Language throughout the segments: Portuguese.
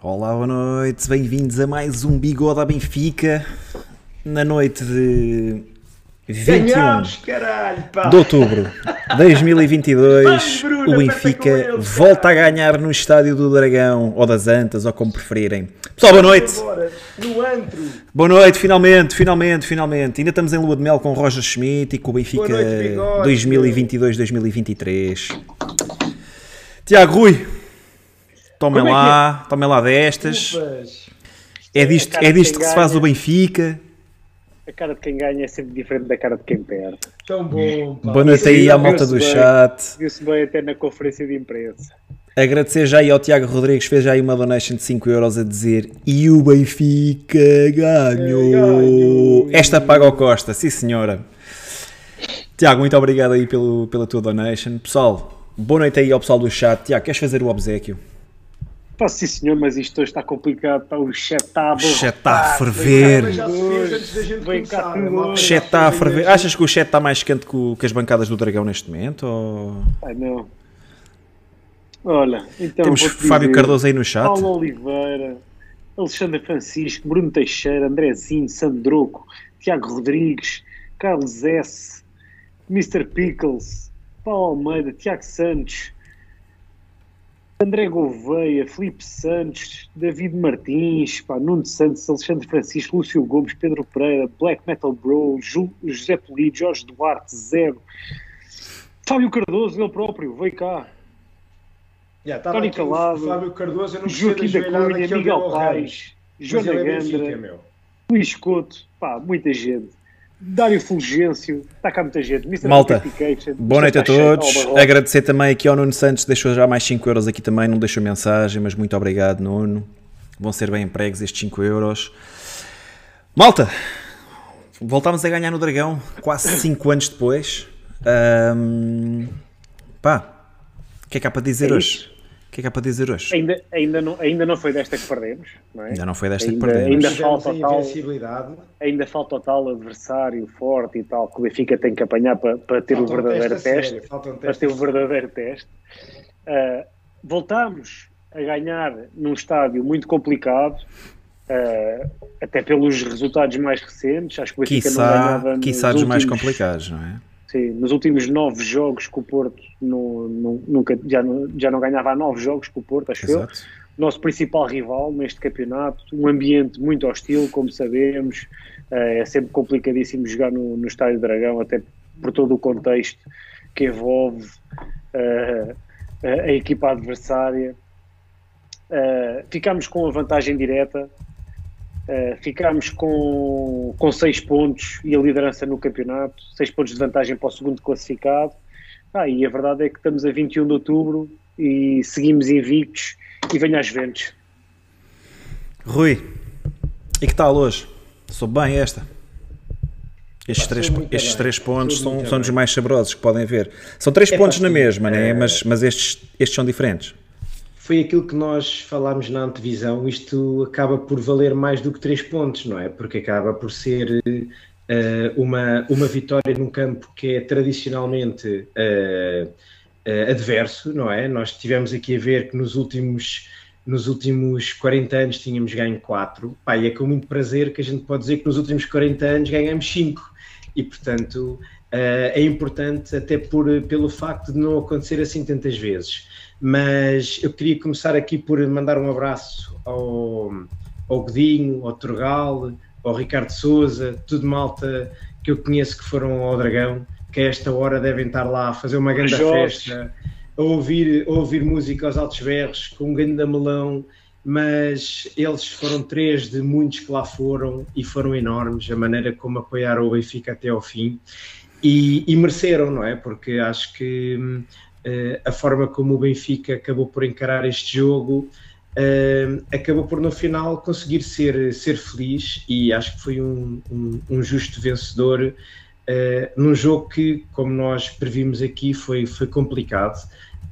Olá, boa noite, bem-vindos a mais um Bigode à Benfica na noite de 21 Ganhámos, caralho, de outubro de 2022. Vamos, Bruno, O Benfica eles, volta a ganhar no estádio do Dragão ou das Antas, ou como preferirem. Pessoal, boa noite. Agora, no antro. Boa noite, finalmente, finalmente, finalmente. Ainda estamos em lua de mel com o Roger Schmidt e com o Benfica Boa noite, bigode. 2022-2023. Tiago Rui, tomem é lá, tomem lá destas. É disto, é disto que se faz o. Benfica. A cara de quem ganha é sempre diferente da cara de quem perde. Tão bom, pá. Boa noite aí à malta do bem. chat. Viu-se bem até na conferência de imprensa. Agradecer já aí ao Tiago Rodrigues, fez já aí uma donation de 5 euros a dizer e o Benfica ganhou. Ganhou. Esta paga ao Costa, sim senhora. Tiago, muito obrigado aí pelo, pela tua donation. Pessoal, boa noite aí ao pessoal do chat. Tiago, queres fazer o obsequio? Pá, sim senhor, mas isto hoje está complicado. Pá, o chat está a O chat está a ferver. O já chat está a ferver. Achas que o chat está mais quente que, as bancadas do Dragão neste momento? Ou... Ai, não. Olha, então Temos Fábio dizer, Cardoso aí no chat. Paulo Oliveira, Alexandre Francisco, Bruno Teixeira, Andrezinho, Sandroco, Tiago Rodrigues, Carlos S, Mr. Pickles, Paulo Almeida, Tiago Santos, André Gouveia, Felipe Santos, David Martins, pá, Nuno Santos, Alexandre Francisco, Lúcio Gomes, Pedro Pereira, Black Metal Bro, Ju- José Polido, Jorge Duarte, Zero, Fábio Cardoso, ele próprio, veio cá. Já, estava Tony Calado, Fábio Cardoso, eu não Joaquim da Cunha, Miguel Mas Joana é Gandra, meu. Luís Couto, pá, muita gente. Dário Fulgêncio, está cá muita gente. Mr. Malta, Boa noite a todos. Agradecer também aqui ao Nuno Santos, deixou já mais 5 euros aqui também, não deixou mensagem, mas muito obrigado, Nuno. Vão ser bem empregos estes 5 euros. Malta, voltámos a ganhar no Dragão, quase 5 anos depois. Ahm, pá, o que é que há para dizer É hoje? isso. O que é que há para dizer hoje? Ainda, ainda, não, ainda não foi desta que perdemos, não é? Ainda não foi desta Ainda- que perdemos. ainda- falta a tal-. Ainda falta o tal adversário forte e tal que o Benfica tem que apanhar para, para ter Falta o um verdadeiro teste teste. sério, um para teste ter o verdadeiro teste. Uh, voltámos a ganhar num estádio muito complicado, uh, até pelos resultados mais recentes. Acho que o Benfica não Quiçá, ganhava nos quiçá dos mais últimos- complicados, não é? Sim, nos últimos nove jogos com o Porto, no- nunca, já, não, já não ganhava há nove jogos com o Porto, acho eu. Exato. Nosso principal rival neste campeonato, um ambiente muito hostil, como sabemos, eh, é sempre complicadíssimo jogar no, no Estádio Dragão, até por todo o contexto que envolve eh, a, a equipa adversária. Eh, ficámos com a vantagem direta, eh, ficámos com, com seis pontos e a liderança no campeonato, seis pontos de vantagem para o segundo classificado. Ah, e a verdade é que estamos a 21 de outubro e seguimos invictos e venha às ventos. Rui, e que tal hoje? Sou bem esta. Estes, Pá, três, estes bem, três pontos são, são dos mais saborosos que podem ver. São três É pontos pá, na mesma, né? é- mas, mas estes, estes são diferentes. Foi aquilo que nós falámos na antevisão. Isto acaba por valer mais do que três pontos, não é? Porque acaba por ser eh, uma, uma vitória num campo que é tradicionalmente eh, eh, adverso, não é? Nós tivemos aqui a ver que nos últimos, nos últimos 40 anos tínhamos ganho 4. Pá, e é com muito prazer que a gente pode dizer que nos últimos 40 anos ganhamos 5. E, portanto, é importante até por, pelo facto de não acontecer assim tantas vezes. Mas eu queria começar aqui por mandar um abraço ao, ao Godinho, ao Turgal, ao Ricardo Souza, tudo malta que eu conheço que foram ao Dragão, que a esta hora devem estar lá a fazer uma grande festa, a ouvir, a ouvir música aos altos berros, com um grande melão, mas eles foram três de muitos que lá foram e foram enormes, a maneira como apoiaram o Benfica até ao fim. E, e mereceram, não é? Porque acho que hum, a forma como o Benfica acabou por encarar este jogo eh, acabou por no final conseguir ser, ser feliz e acho que foi um, um- um justo vencedor eh, num jogo que, como nós previmos aqui, foi, foi complicado.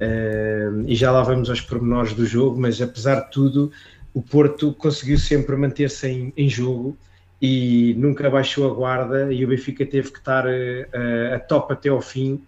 Eh, e já lá vamos aos pormenores do jogo, mas apesar de tudo, o Porto conseguiu sempre manter-se em, em jogo e nunca baixou a guarda e o Benfica teve que estar eh, eh, a top até ao fim.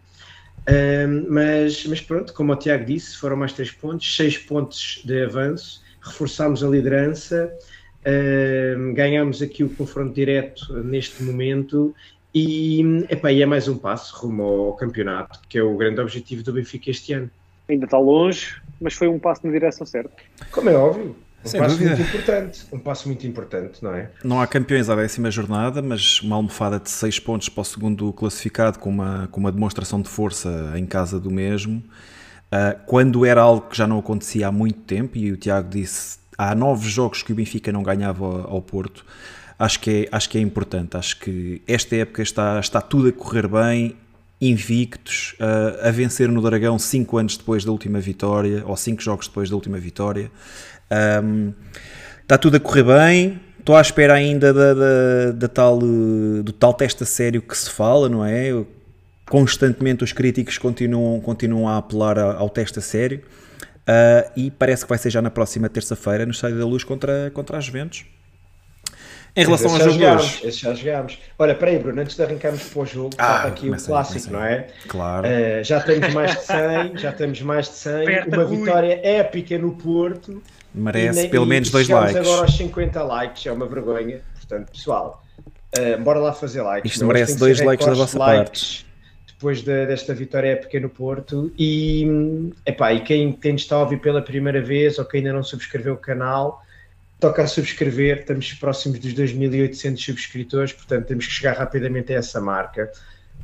Um, mas, mas pronto, como o Tiago disse, foram mais três pontos, seis pontos de avanço. reforçámos a liderança, uh, ganhámos aqui o confronto direto neste momento e, epá, e é mais um passo rumo ao campeonato, que é o grande objetivo do Benfica este ano. Ainda está longe, mas foi um passo na direção certa. Como é óbvio. Um Sem passo dúvida. muito importante. Um passo muito importante, não é? Não há campeões à décima jornada, mas uma almofada de 6 pontos para o segundo classificado, com uma, com uma demonstração de força em casa do mesmo. Uh, quando era algo que já não acontecia há muito tempo, e o Tiago disse há nove jogos que o Benfica não ganhava ao, Porto, acho que, é, acho que é importante. Acho que esta época está, está tudo a correr bem, invictos, uh, a vencer no Dragão 5 anos depois da última vitória, ou 5 jogos depois da última vitória. Um, está tudo a correr bem. Estou à espera ainda da, da, da tal, do tal teste a sério que se fala, não é? Constantemente os críticos continuam, continuam a apelar ao teste a sério. Uh, e parece que vai ser já na próxima terça-feira no Estádio da Luz contra, contra as Juventus. Em relação ao jogo hoje. Esse já jogámos. Olha, peraí, Bruno, antes de arrancarmos para o jogo, ah, aqui o clássico, não é? Claro. Uh, já temos mais de 100, já temos mais de 100. Perta uma vitória épica no Porto. Merece e, pelo e menos dois likes. agora aos 50 likes, é uma vergonha. Portanto, pessoal, uh, bora lá fazer likes. Isto merece dois likes da vossa parte. Depois de, desta vitória épica no Porto. E, epá, e quem, quem está a ouvir pela primeira vez ou quem ainda não subscreveu o canal toca a subscrever, estamos próximos dos 2.800 subscritores, portanto temos que chegar rapidamente a essa marca.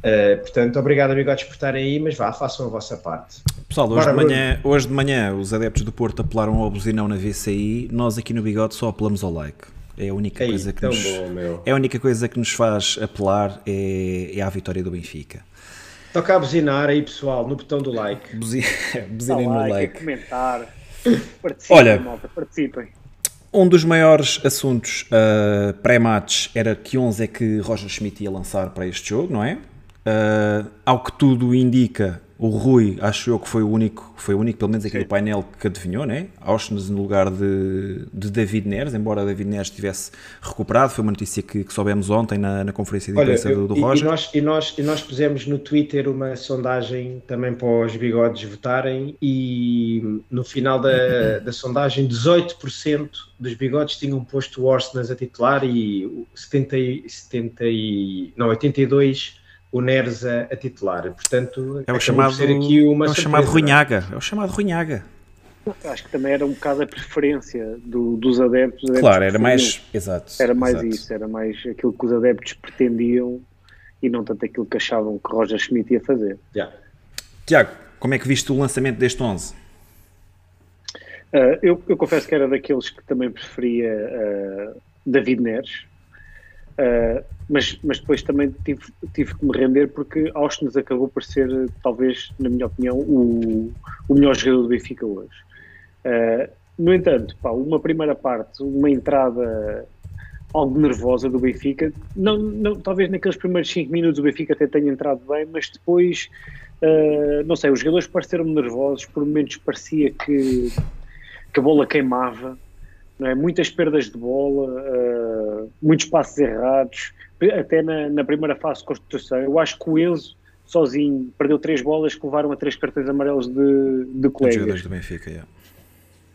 Uh, portanto, obrigado amigos por estarem aí, mas vá, façam a vossa parte. Pessoal, hoje, de manhã, hoje de manhã os adeptos do Porto apelaram ao buzinão na VCI, nós aqui no Bigode só apelamos ao like. É a única, Ei, coisa, que nos, bom, é a única coisa que nos faz apelar é, é a vitória do Benfica. Toca a buzinar aí pessoal, no botão do like. Buzinem no like. like. comentar. Participem, Olha, malta, participem. Um dos maiores assuntos uh, pré-match era que 11 é que Roger Schmidt ia lançar para este jogo, não é? Uh, ao que tudo indica, o Rui, acho eu que foi o único, foi o único, pelo menos aqui do painel, que adivinhou, né? Auschwitz no lugar de, de David Neres, embora David Neres tivesse recuperado, foi uma notícia que, que soubemos ontem na, na conferência de imprensa do, do Roger. E nós, e, nós, e nós pusemos no Twitter uma sondagem também para os bigodes votarem e no final da, da sondagem 18% dos bigodes tinham posto o Orsnas a titular e 70, 70 não, 82% o Neres a, a titular. Portanto, é o chamado, aqui uma é o chamado Runhaga. É o chamado Runhaga. Acho que também era um bocado a preferência do, dos adeptos. adeptos claro, era mais. Exato. Era mais exato. isso, era mais aquilo que os adeptos pretendiam e não tanto aquilo que achavam que Roger Schmidt ia fazer. Yeah. Tiago, como é que viste o lançamento deste 11? Uh, eu, eu, confesso que era daqueles que também preferia uh, David Neres. Uh, mas, mas depois também tive, tive que me render porque Austin acabou por ser, talvez, na minha opinião, o, o melhor jogador do Benfica hoje. Uh, no entanto, pá, uma primeira parte, uma entrada algo nervosa do Benfica, não, não, talvez naqueles primeiros 5 minutos o Benfica até tenha entrado bem, mas depois, uh, não sei, os jogadores pareceram nervosos, por momentos parecia que, que a bola queimava, é? muitas perdas de bola, uh, muitos passos errados, até na, na, primeira fase de construção. Eu acho que o Enzo, sozinho, perdeu três bolas que levaram a três cartões amarelos de, de colegas. do Benfica, yeah.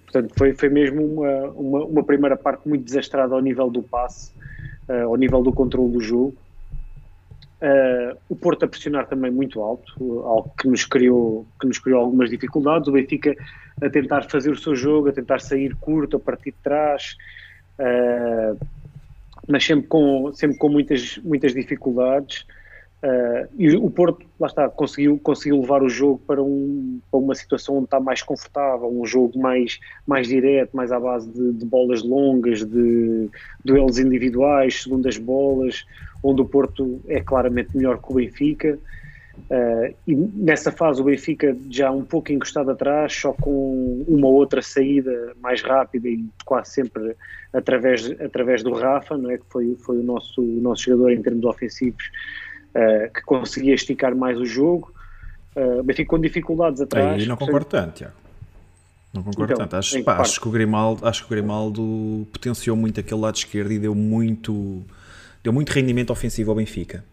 Portanto, foi, foi mesmo uma, uma, uma, primeira parte muito desastrada ao nível do passe, uh, ao nível do controle do jogo. Uh, o Porto a pressionar também muito alto, algo que nos, criou, que nos criou algumas dificuldades. O Benfica a tentar fazer o seu jogo, a tentar sair curto, a partir de trás, uh, mas sempre com, sempre com muitas, muitas dificuldades. Uh, e o Porto, lá está, conseguiu, conseguiu levar o jogo para, um, para uma situação onde está mais confortável, um jogo mais, mais direto, mais à base de, de bolas longas, de duelos individuais, segundas bolas, onde o Porto é claramente melhor que o Benfica. Uh, e nessa fase o Benfica já um pouco encostado atrás, só com uma outra saída mais rápida e quase sempre através, através do Rafa, não é? que foi, foi o, nosso, o nosso jogador em termos ofensivos, uh, que conseguia esticar mais o jogo. Uh, Benfica com dificuldades atrás. Aí não concordo tanto, Tiago. Não concordo então, tanto. Acho, pá, acho, que o Grimaldo, acho que o Grimaldo potenciou muito aquele lado esquerdo e deu muito, deu muito rendimento ofensivo ao Benfica.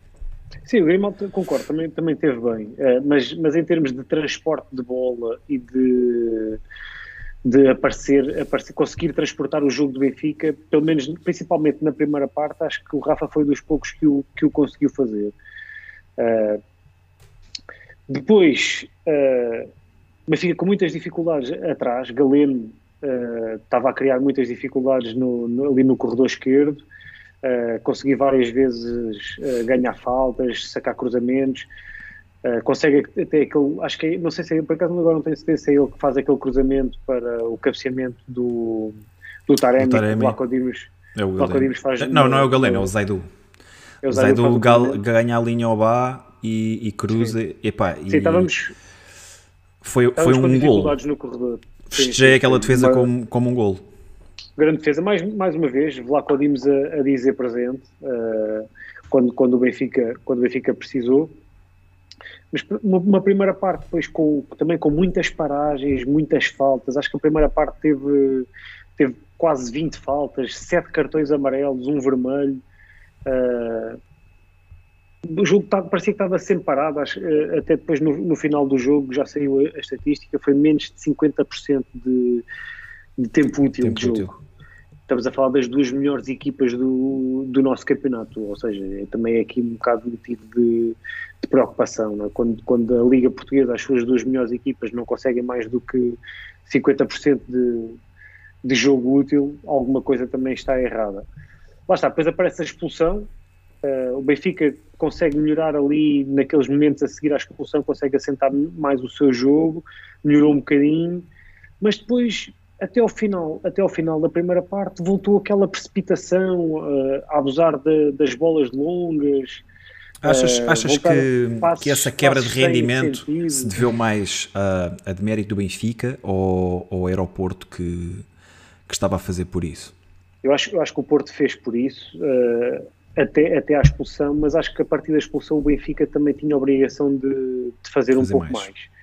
Sim, o Grimaldo, concordo, também, também teve bem, uh, mas, mas em termos de transporte de bola e de, de aparecer, aparecer, conseguir transportar o jogo do Benfica, pelo menos principalmente na primeira parte, acho que o Rafa foi dos poucos que o, que o conseguiu fazer. Uh, depois, uh, Benfica com muitas dificuldades atrás, Galeno uh, estava a criar muitas dificuldades no, no, ali no corredor esquerdo, uh, consegui várias vezes uh, ganhar faltas, sacar cruzamentos, uh, consegue até aquele, acho que não sei se é, por acaso agora não tenho certeza se é ele que faz aquele cruzamento para o cabeceamento do, do Taremi, Taremi. o Lacodimos, É o Lacodimos faz. Não, no- não é o Galeno, é o Zaidu. é O Zaidu o gal- ganha a linha ao Bá e, e cruza. Epá, e Sim, estávamos, foi, foi estávamos com um gol. Sim, Festejei sim, aquela sim. defesa Uma- como, como um gol. Grande defesa, mais, mais uma vez, Vlaco Dimos a, a dizer presente uh, quando, quando, o Benfica, quando o Benfica precisou. Mas uma, uma primeira parte depois com, também com muitas paragens, muitas faltas. Acho que a primeira parte teve, teve quase 20 faltas, 7 cartões amarelos, um vermelho. Uh, o jogo tá- parecia que estava sempre parado, acho, eh, até depois no, no final do jogo já saiu a, a estatística, foi menos de 50% de, de tempo útil Tempo de jogo. útil. Estamos a falar das duas melhores equipas do, do nosso campeonato, ou seja, é também aqui um bocado motivo de, de preocupação. é? Quando, quando a Liga Portuguesa, as suas duas melhores equipas, não conseguem mais do que 50% de, de jogo útil, alguma coisa também está errada. Lá está, depois aparece a expulsão. eh, o Benfica consegue melhorar ali naqueles momentos a seguir à expulsão, consegue assentar mais o seu jogo, melhorou um bocadinho, mas depois até ao final, até ao final da primeira parte, voltou aquela precipitação, eh, a abusar de- das bolas longas. Achas, eh, achas que, passos- que essa quebra de rendimento se deveu mais a, a demérito do Benfica ou ao aeroporto que, que estava a fazer por isso? Eu acho, eu acho que o Porto fez por isso, eh, até, até à expulsão, mas acho que a partir da expulsão o Benfica também tinha a obrigação de, de fazer, um Fazer pouco mais. mais.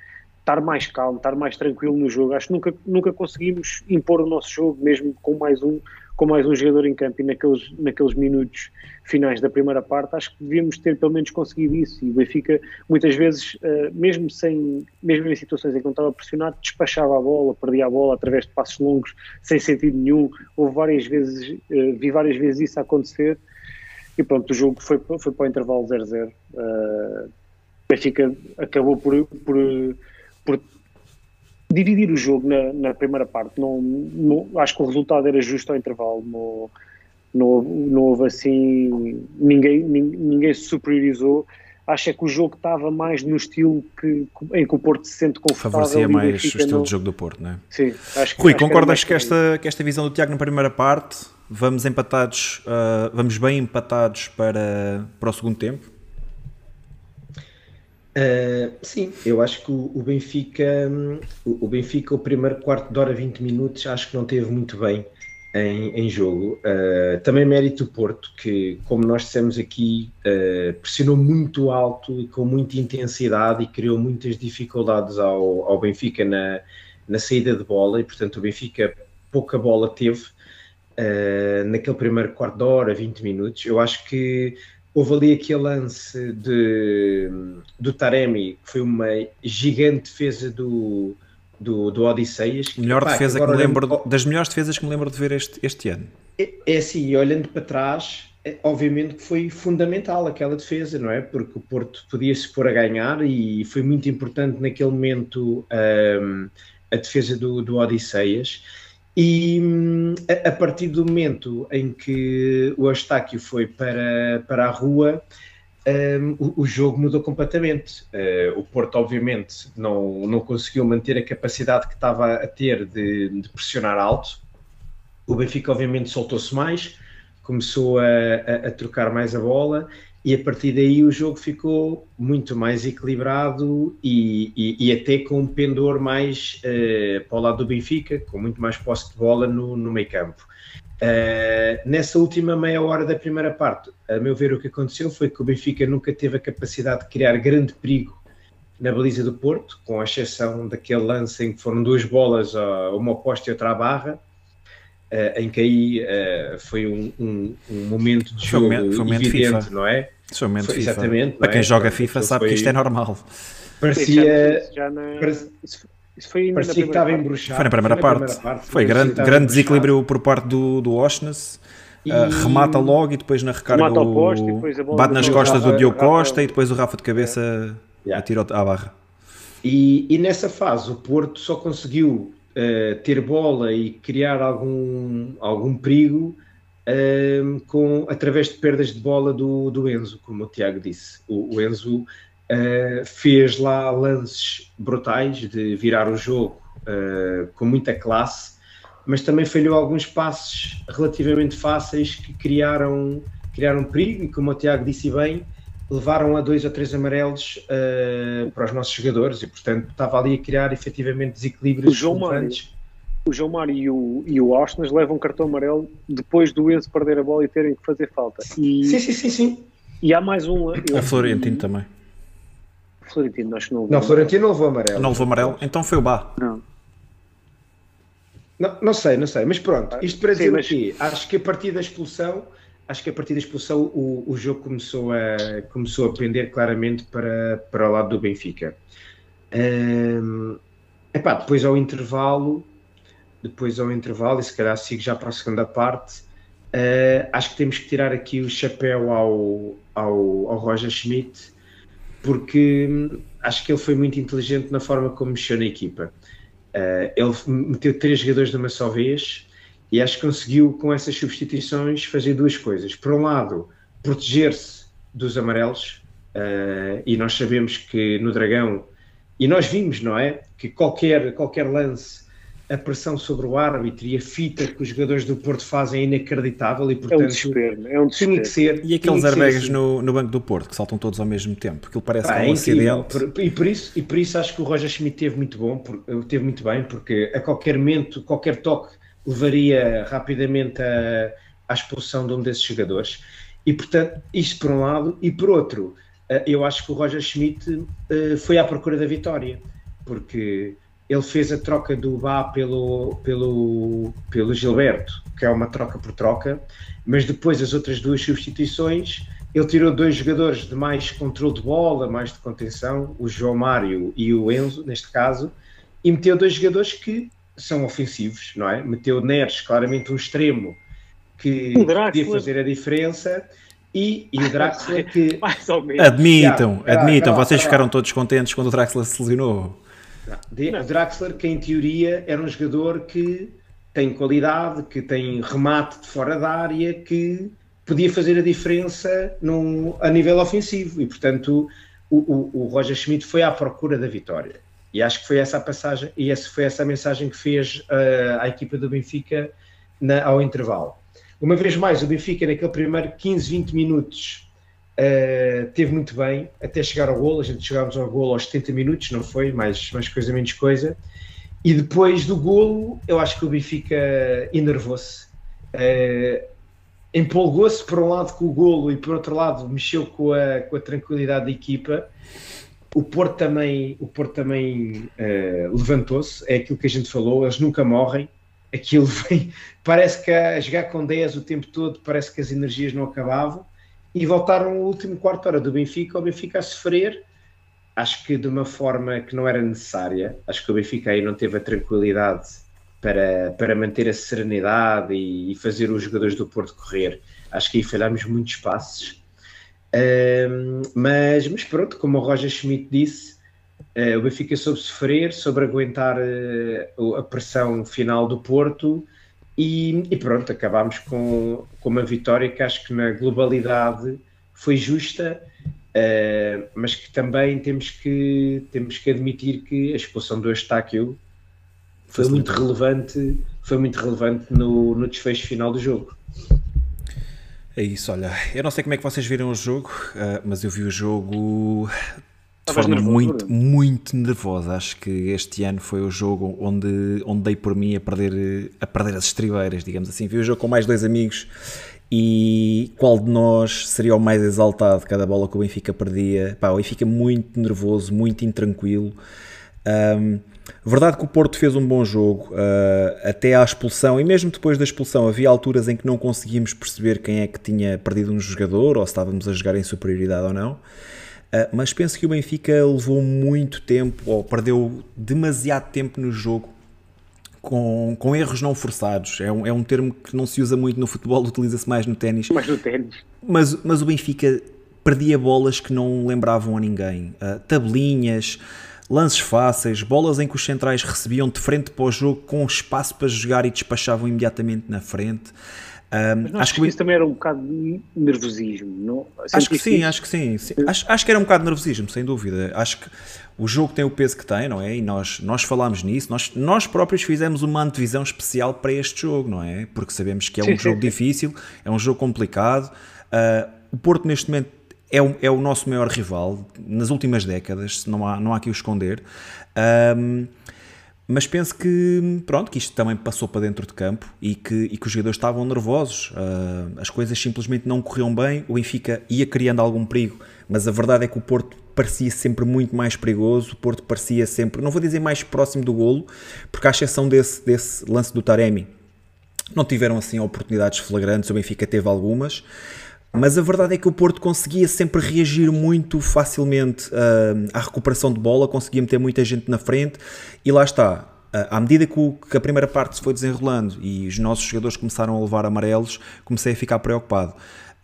Estar mais calmo, estar mais tranquilo no jogo. Acho que nunca, nunca conseguimos impor o nosso jogo, mesmo com mais um, com mais um jogador em campo e naqueles, naqueles minutos finais da primeira parte, acho que devíamos ter pelo menos conseguido isso. E o Benfica, muitas vezes, eh, mesmo, sem, mesmo em situações em que não estava pressionado, despachava a bola, perdia a bola através de passos longos, sem sentido nenhum. Houve várias vezes, eh, vi várias vezes isso acontecer. E pronto, o jogo foi, foi para o intervalo 0-0. Uh, Benfica acabou por, por, por dividir o jogo na, na primeira parte. Não, não- acho que o resultado era justo ao intervalo. Não, não, houve- não houve assim. Ninguém, nin- ninguém se superiorizou. Acho é que o jogo estava mais no estilo que, em que o Porto se sente confortável. Favorecia mais o estilo não- de jogo do Porto, não é? Sim, acho que, Rui, acho que concordas que aí. esta, que esta visão do Tiago na primeira parte, vamos empatados, ah, vamos bem empatados para, para o segundo tempo? Uh, sim, eu acho que o, o Benfica, hum, o, o Benfica, o primeiro quarto de hora, 20 minutos, acho que não teve muito bem em, em jogo. Uh, também mérito do Porto, que, como nós dissemos aqui, uh, pressionou muito alto e com muita intensidade e criou muitas dificuldades ao, ao Benfica na, na saída de bola, e portanto o Benfica pouca bola teve naquele primeiro quarto de hora, 20 minutos. Eu acho que houve ali aquele lance de, do Taremi, que foi uma gigante defesa do, do, do Odisseias. que, Melhor pá, defesa que me lembro, olhando- das melhores defesas que me lembro de ver este, este ano. é, é assim, e olhando para trás, é, obviamente que foi fundamental aquela defesa, não é? Porque o Porto podia se pôr a ganhar e foi muito importante naquele momento hum, a defesa do, do Odisseias. E hum, a, partir do momento em que o Eustáquio foi para, para a rua, hum, o, o jogo mudou completamente. Eh, o Porto, obviamente, não, não conseguiu manter a capacidade que estava a ter de, de pressionar alto. O Benfica, obviamente, soltou-se mais, começou a, a- a trocar mais a bola e a partir daí o jogo ficou muito mais equilibrado e, e- e até com um pendor mais eh, para o lado do Benfica, com muito mais posse de bola no, no meio campo. Eh, nessa última meia hora da primeira parte, a meu ver, o que aconteceu foi que o Benfica nunca teve a capacidade de criar grande perigo na baliza do Porto, com a exceção daquele lance em que foram duas bolas, uma oposta e outra à barra, eh, em que aí eh, foi um, um- um momento de Foi jogo momento- foi momento evidente, FIFA. não é? É Foi- FIFA. exatamente, Para não quem é? joga FIFA aquilo sabe que foi- isto é normal. Já- Parecia, já na- isso foi Parecia que estava embruxado. Foi na primeira, foi na parte. primeira parte. Foi, foi grande, grande desequilíbrio por parte do, do Oshness. E... Uh, remata logo e depois na recarga o... bate nas costas do Diogo Costa e depois o Rafa de cabeça yeah. atira à barra. E, e, nessa fase o Porto só conseguiu uh, ter bola e criar algum, algum perigo uh, com, através de perdas de bola do, do Enzo, como o Tiago disse. O, o Enzo uh, fez lá lances brutais de virar o jogo com muita classe, mas também falhou alguns passes relativamente fáceis que criaram, criaram perigo e, como o Tiago disse bem, levaram a dois ou três amarelos uh, para os nossos jogadores e, portanto, estava ali a criar efetivamente desequilíbrios. O João Mário, o João Mário e o, e o Austin levam cartão amarelo depois do Enzo perder a bola e terem que fazer falta. E, sim, sim, sim, sim. E há mais um. a Florentino também. Florentino, acho que não levou. Não, Florentino não levou amarelo. Não levou amarelo, então foi o Bá. Não. Não, não sei, não sei, mas pronto, isto para dizer Sim, mas... o quê? Acho que a partir da expulsão acho que a partir da expulsão o, o jogo começou a, começou a pender claramente para, para o lado do Benfica. Um, epá, depois ao intervalo, depois ao intervalo, e se calhar sigo já para a segunda parte, uh, acho que temos que tirar aqui o chapéu ao, ao, ao Roger Schmidt, porque hum, acho que ele foi muito inteligente na forma como mexeu na equipa. Uh, ele meteu três jogadores de uma só vez, e acho que conseguiu, com essas substituições, fazer duas coisas. Por um lado, proteger-se dos amarelos, uh, e nós sabemos que no Dragão, e nós vimos, não é? Que qualquer, qualquer lance, a pressão sobre o árbitro e a fita que os jogadores do Porto fazem é inacreditável e, portanto, é um desespero. É um desespero. que ser. E aqueles airbags no, no banco do Porto que saltam todos ao mesmo tempo, aquilo parece ah, é um acidente. Por, e, por isso, e por isso acho que o Roger Schmidt teve muito bom, por, teve muito bem, porque a qualquer momento, qualquer toque levaria rapidamente à, à expulsão de um desses jogadores. E, portanto, isto por um lado, e por outro, eh, eu acho que o Roger Schmidt eh, foi à procura da vitória, porque ele fez a troca do Bá pelo, pelo, pelo Gilberto, que é uma troca por troca, mas depois as outras duas substituições, ele tirou dois jogadores de mais controle de bola, mais de contenção, o João Mário e o Enzo, neste caso, e meteu dois jogadores que são ofensivos, não é? Meteu Neres claramente um extremo que podia fazer a diferença e, e o Draxler que admitam, já, admitam, vocês ficaram todos contentes quando o Draxler se lesionou. O Draxler que em teoria era um jogador que tem qualidade, que tem remate de fora da área, que podia fazer a diferença num, a nível ofensivo e portanto o, o, o Roger Schmidt foi à procura da vitória. E acho que foi essa a passagem, e essa foi essa a mensagem que fez uh, à equipa do Benfica na, ao intervalo. Uma vez mais, o Benfica, naquele primeiro 15, 20 minutos, uh, teve muito bem, até chegar ao golo. A gente chegámos ao golo aos 70 minutos, não foi? Mais, mais coisa, menos coisa. E depois do golo, eu acho que o Benfica enervou-se. Uh, empolgou-se por um lado com o golo e por outro lado mexeu com a, com a tranquilidade da equipa o Porto também, também uh, levantou-se, é aquilo que a gente falou, eles nunca morrem, aquilo vem, parece que a jogar com 10 o tempo todo, parece que as energias não acabavam, e voltaram o último quarto hora do Benfica, o Benfica a sofrer, acho que de uma forma que não era necessária, acho que o Benfica aí não teve a tranquilidade para, para manter a serenidade e, e fazer os jogadores do Porto correr, acho que aí falhámos muitos passos, mas, mas pronto, como o Roger Schmidt disse, uh, o Benfica soube sofrer, soube aguentar uh, a pressão final do Porto e, e, pronto, acabámos com, com uma vitória que acho que na globalidade foi justa, uh, mas que também temos que, temos que admitir que a expulsão do Estáquio foi muito relevante, foi muito relevante no, no desfecho final do jogo. É isso, olha, eu não sei como é que vocês viram o jogo, uh, mas eu vi o jogo de forma muito, muito nervosa. Acho que este ano foi o jogo onde, onde dei por mim a perder, a perder as estribeiras, digamos assim. Vi o jogo com mais dois amigos e qual de nós seria o mais exaltado cada bola que o Benfica perdia? Pá, o Benfica muito nervoso, muito intranquilo. Um, Verdade que o Porto fez um bom jogo uh, até à expulsão, e mesmo depois da expulsão havia alturas em que não conseguíamos perceber quem é que tinha perdido um jogador ou se estávamos a jogar em superioridade ou não. mas penso que o Benfica levou muito tempo, ou perdeu demasiado tempo no jogo, com, com erros não forçados. É um, é um termo que não se usa muito no futebol, utiliza-se mais no ténis. Mais no ténis. Mas, mas o Benfica perdia bolas que não lembravam a ninguém. Uh, tabelinhas, lances fáceis, bolas em que os centrais recebiam de frente para o jogo com espaço para jogar e despachavam imediatamente na frente. Um, acho que isso também era um bocado de nervosismo, não? Acho que sim, acho que sim. sim. Acho, acho que era um bocado de nervosismo, sem dúvida. Acho que o jogo tem o peso que tem, não é? E nós, nós falámos nisso, nós, nós próprios fizemos uma antevisão especial para este jogo, não é? Porque sabemos que é um sim, jogo sim. difícil, é um jogo complicado. Uh, o Porto, neste momento, é o, é o nosso maior rival nas últimas décadas, não há, não há aqui o esconder. Um, mas penso que pronto que isto também passou para dentro de campo e que, e que os jogadores estavam nervosos uh, as coisas simplesmente não corriam bem o Benfica ia criando algum perigo mas a verdade é que o Porto parecia sempre muito mais perigoso o Porto parecia sempre, não vou dizer mais próximo do golo porque à exceção desse, desse lance do Taremi não tiveram assim oportunidades flagrantes, o Benfica teve algumas mas a verdade é que o Porto conseguia sempre reagir muito facilmente uh, à recuperação de bola, conseguia meter muita gente na frente e lá está. Uh, à medida que, o, que, a primeira parte se foi desenrolando e os nossos jogadores começaram a levar amarelos, comecei a ficar preocupado.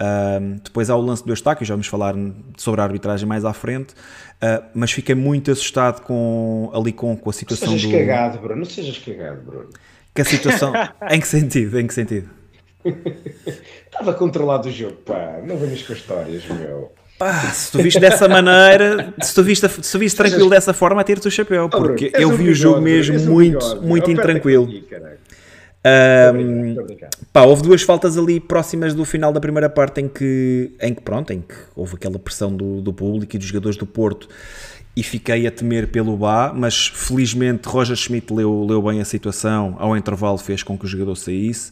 Uh, depois há o lance do Eustáquio, já vamos falar sobre a arbitragem mais à frente, uh, mas fiquei muito assustado com, ali com, com a situação não sejas do... cagado, Bruno, não sejas cagado, Bruno. Que a situação... em que sentido? Em que sentido? Estava controlado o jogo, pá. Não venhas com histórias, meu. Pá, se tu viste dessa maneira, se tu viste, se tu viste tranquilo dessa forma, tira-te o chapéu, porque eu vi o jogo mesmo muito, muito intranquilo. Um, pá, houve duas faltas ali próximas do final da primeira parte em que, em que pronto, em que houve aquela pressão do, do público e dos jogadores do Porto e fiquei a temer pelo Bá, mas felizmente Roger Schmidt leu, leu bem a situação, ao intervalo fez com que o jogador saísse.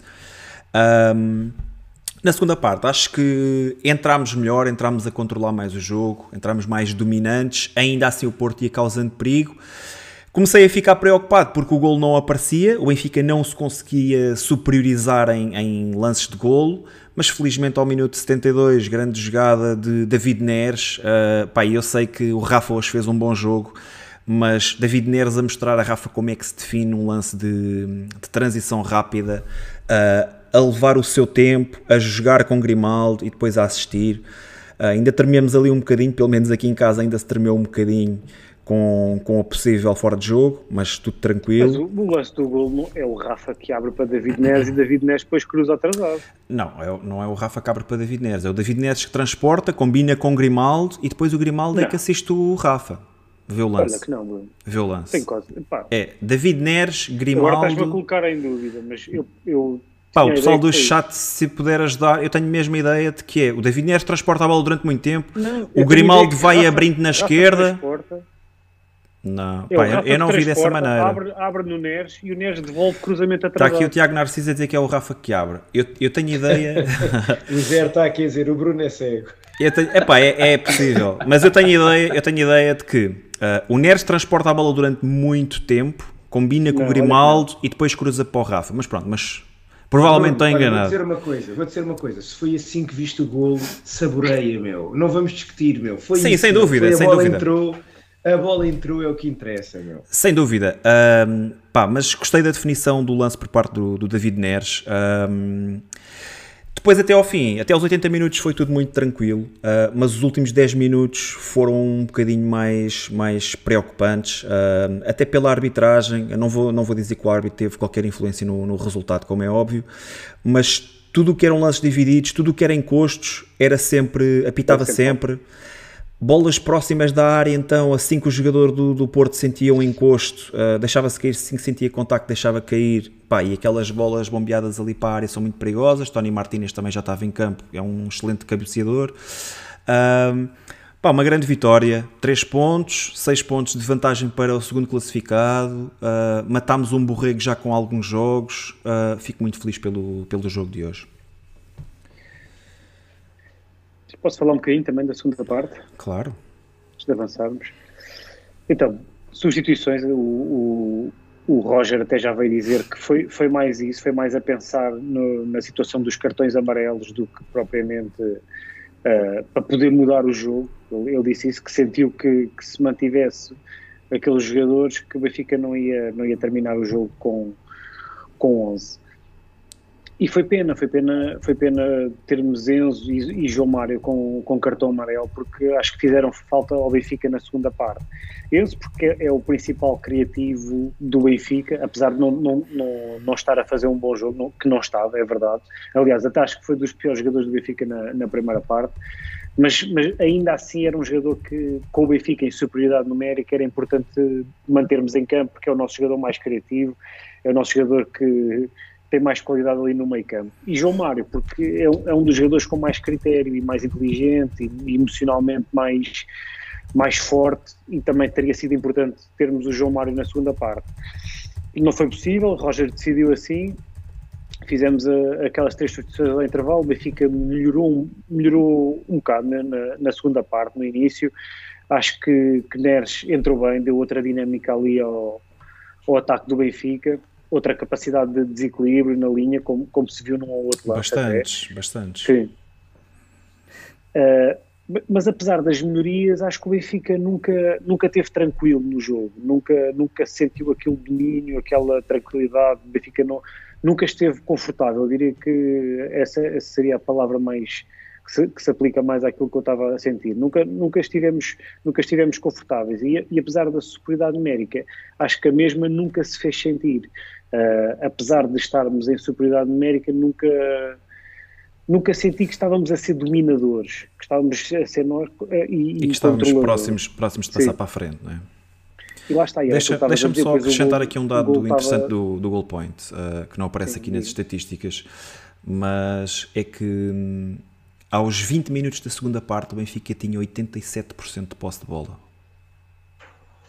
Um, na segunda parte, acho que entramos melhor, entramos a controlar mais o jogo, entramos mais dominantes, ainda assim o Porto ia causando perigo. Comecei a ficar preocupado porque o golo não aparecia, o Benfica não se conseguia superiorizar em, em lances de golo, mas felizmente ao minuto 72, grande jogada de David Neres. Uh, pá, eu sei que o Rafa hoje fez um bom jogo, mas David Neres a mostrar a Rafa como é que se define um lance de, de transição rápida. Uh, a levar o seu tempo, a jogar com Grimaldo e depois a assistir. Uh, ainda trememos ali um bocadinho, pelo menos aqui em casa ainda se tremeu um bocadinho com, com a possível fora de jogo, mas tudo tranquilo. Mas o, o lance do gol é o Rafa que abre para David Neres e David Neres depois cruza atrasado. Não, é, não é o Rafa que abre para David Neres, é o David Neres que transporta, combina com Grimaldo e depois o Grimaldo não. é que assiste o Rafa. Vê o lance. Olha que não, Bruno. Vê o lance. Tem coisa. É David Neres, Grimaldo. Agora estás-me a colocar em dúvida, mas eu, eu Pá, o pessoal do chat, se puder ajudar, eu tenho a mesma ideia de que é o David Neres transporta a bola durante muito tempo, não, o Grimaldo vai Rafa, abrindo na esquerda. Não, pá, eu, eu não vi dessa maneira. Abre, abre, no Neres e o Neres devolve cruzamento atrás. Está aqui o Tiago Narciso a dizer que é o Rafa que abre. Eu, eu tenho ideia. o Zé está aqui a dizer o Bruno é cego. Eu tenho, epá, é, é possível, mas eu tenho ideia, eu tenho ideia de que uh, o Neres transporta a bola durante muito tempo, combina com não, o Grimaldo e depois cruza para o Rafa. Mas pronto, mas Provavelmente estou enganado. Vou dizer uma coisa, vou dizer uma coisa. Se foi assim que viste o golo, saboreia, meu. Não vamos discutir, meu. Foi Sim, isso, sem dúvida, sem dúvida. Entrou, a bola entrou, é o que interessa, meu. Sem dúvida. Um, pá, mas gostei da definição do lance por parte do, do David Neres. Um, depois, até ao fim, até aos 80 minutos foi tudo muito tranquilo, uh, mas os últimos 10 minutos foram um bocadinho mais, mais preocupantes, uh, até pela arbitragem. Eu não vou, não vou dizer que o árbitro teve qualquer influência no, no resultado, como é óbvio, mas tudo o que eram lances divididos, tudo o que era encostos, era sempre, apitava sempre. sempre Bolas próximas da área, então, assim que o jogador do, do Porto sentia um encosto, uh, deixava-se cair, assim que sentia contacto, deixava cair. Pá, e aquelas bolas bombeadas ali para a área são muito perigosas. Tony Martínez também já estava em campo, é um excelente cabeceador. Uh, pá, uma grande vitória, 3 pontos, 6 pontos de vantagem para o segundo classificado. Uh, matámos um borrego já com alguns jogos. Uh, fico muito feliz pelo, pelo jogo de hoje. Posso falar um bocadinho também da segunda parte? Claro. Antes de avançarmos. Então, substituições, o, o, o, Roger até já veio dizer que foi, foi mais isso, foi mais a pensar no, na situação dos cartões amarelos do que propriamente uh, para poder mudar o jogo. Ele, ele disse isso, que sentiu que, que, se mantivesse aqueles jogadores que o Benfica não ia, não ia terminar o jogo com, com 11. E foi pena, foi pena, foi pena termos Enzo e, e João Mário com, com cartão amarelo, porque acho que fizeram falta ao Benfica na segunda parte. Enzo, porque é, é o principal criativo do Benfica, apesar de não, não, não, não estar a fazer um bom jogo, não, que não estava, é verdade. Aliás, até acho que foi dos piores jogadores do Benfica na, na primeira parte, mas, mas, ainda assim era um jogador que, com o Benfica em superioridade numérica, era importante mantermos em campo, porque é o nosso jogador mais criativo, é o nosso jogador que tem mais qualidade ali no meio campo. E João Mário, porque é um, é um dos jogadores com mais critério e mais inteligente e, emocionalmente mais, mais forte e também teria sido importante termos o João Mário na segunda parte. E não foi possível, Roger decidiu assim, fizemos a, aquelas três substituições ao intervalo, o Benfica melhorou, melhorou um bocado na, na, na segunda parte, no início, acho que, que Neres entrou bem, deu outra dinâmica ali ao, ao ataque do Benfica, outra capacidade de desequilíbrio na linha, como, como se viu num ou outro lado. Bastantes, até. bastantes. Sim. Uh, mas apesar das melhorias, acho que o Benfica nunca, nunca teve tranquilo no jogo, nunca, nunca sentiu aquele domínio, aquela tranquilidade. O Benfica não, nunca esteve confortável. Eu diria que essa, essa seria a palavra mais que se, que se, aplica mais àquilo que eu estava a sentir. Nunca, nunca, estivemos, nunca estivemos confortáveis e, e apesar da superioridade numérica, acho que a mesma nunca se fez sentir. Uh, apesar de estarmos em superioridade numérica, nunca, nunca senti que estávamos a ser dominadores, que estávamos a ser nós uh, e, e, que estávamos próximos, próximos de passar Sim. para a frente, não é? E lá está. Deixa, Deixa-me só acrescentar aqui um dado interessante estava... do, do Goal Point, uh, que não aparece Sim, aqui nas estatísticas, mas é que hum, aos 20 minutos da segunda parte o Benfica tinha 87% de posse de bola.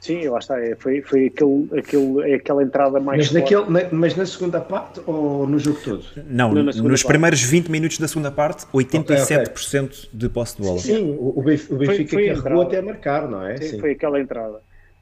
Sim, lá está, é, foi, foi aquele, aquele, é aquela entrada mais. Mas, naquele, na, mas na segunda parte ou no jogo todo? Não, Não nos parte. primeiros 20 minutos da segunda parte, 87% okay, okay. de posse de bola. Sim, o, Benfica, o Benfica foi, foi até marcar, não é? Sim, Sim. foi aquela entrada.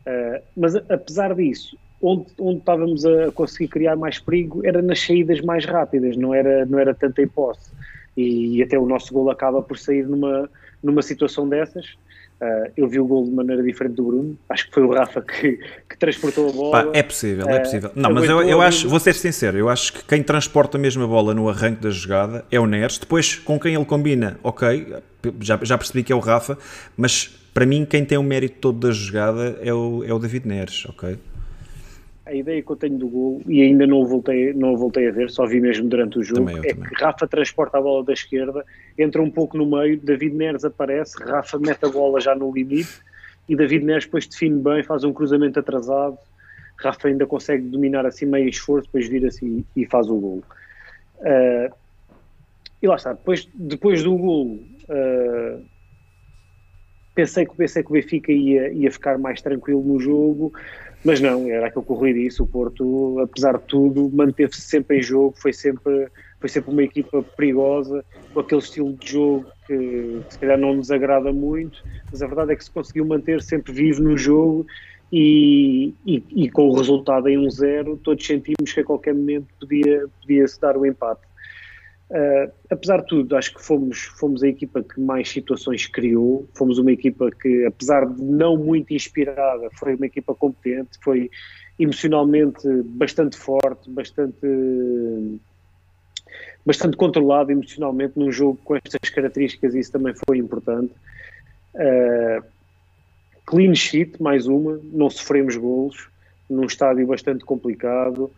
Uh, mas apesar disso, onde, onde estávamos a conseguir criar mais perigo era nas saídas mais rápidas, não era, não era tanto em posse. E, e até o nosso gol acaba por sair numa, numa situação dessas Uh, eu vi o gol de maneira diferente do Bruno. Acho que foi o Rafa que, que transportou a bola. Pá, é possível, é possível. Uh, não, mas eu, eu acho, vou ser sincero, eu acho que quem transporta mesmo a bola no arranque da jogada é o Neres. Depois, com quem ele combina, ok, já, já percebi que é o Rafa, mas para mim, quem tem o mérito todo da jogada é o, é o David Neres, ok? A ideia que eu tenho do gol, e ainda não voltei, não voltei a ver, só vi mesmo durante o jogo, é também. que Rafa transporta a bola da esquerda, entra um pouco no meio, David Neres aparece, Rafa mete a bola já no limite, e David Neres depois define bem, faz um cruzamento atrasado, Rafa ainda consegue dominar assim meio esforço, depois vira assim e faz o gol. Uh, e lá está, depois, depois do gol, uh, pensei, que, pensei que o Benfica ia, ia ficar mais tranquilo no jogo, mas não, era aquilo que o Rui disse, o Porto, apesar de tudo, manteve-se sempre em jogo, foi sempre, foi sempre uma equipa perigosa, com aquele estilo de jogo que, que se calhar não nos agrada muito, mas a verdade é que se conseguiu manter sempre vivo no jogo e, e, e com o resultado em 1-0, um todos sentimos que a qualquer momento podia, podia se dar o empate. Uh, apesar de tudo, acho que fomos, fomos a equipa que mais situações criou, fomos uma equipa que, apesar de não muito inspirada, foi uma equipa competente, foi emocionalmente bastante forte, bastante, bastante controlado emocionalmente num jogo com estas características, isso também foi importante. Uh, clean sheet, mais uma, não sofremos golos, num estádio bastante complicado.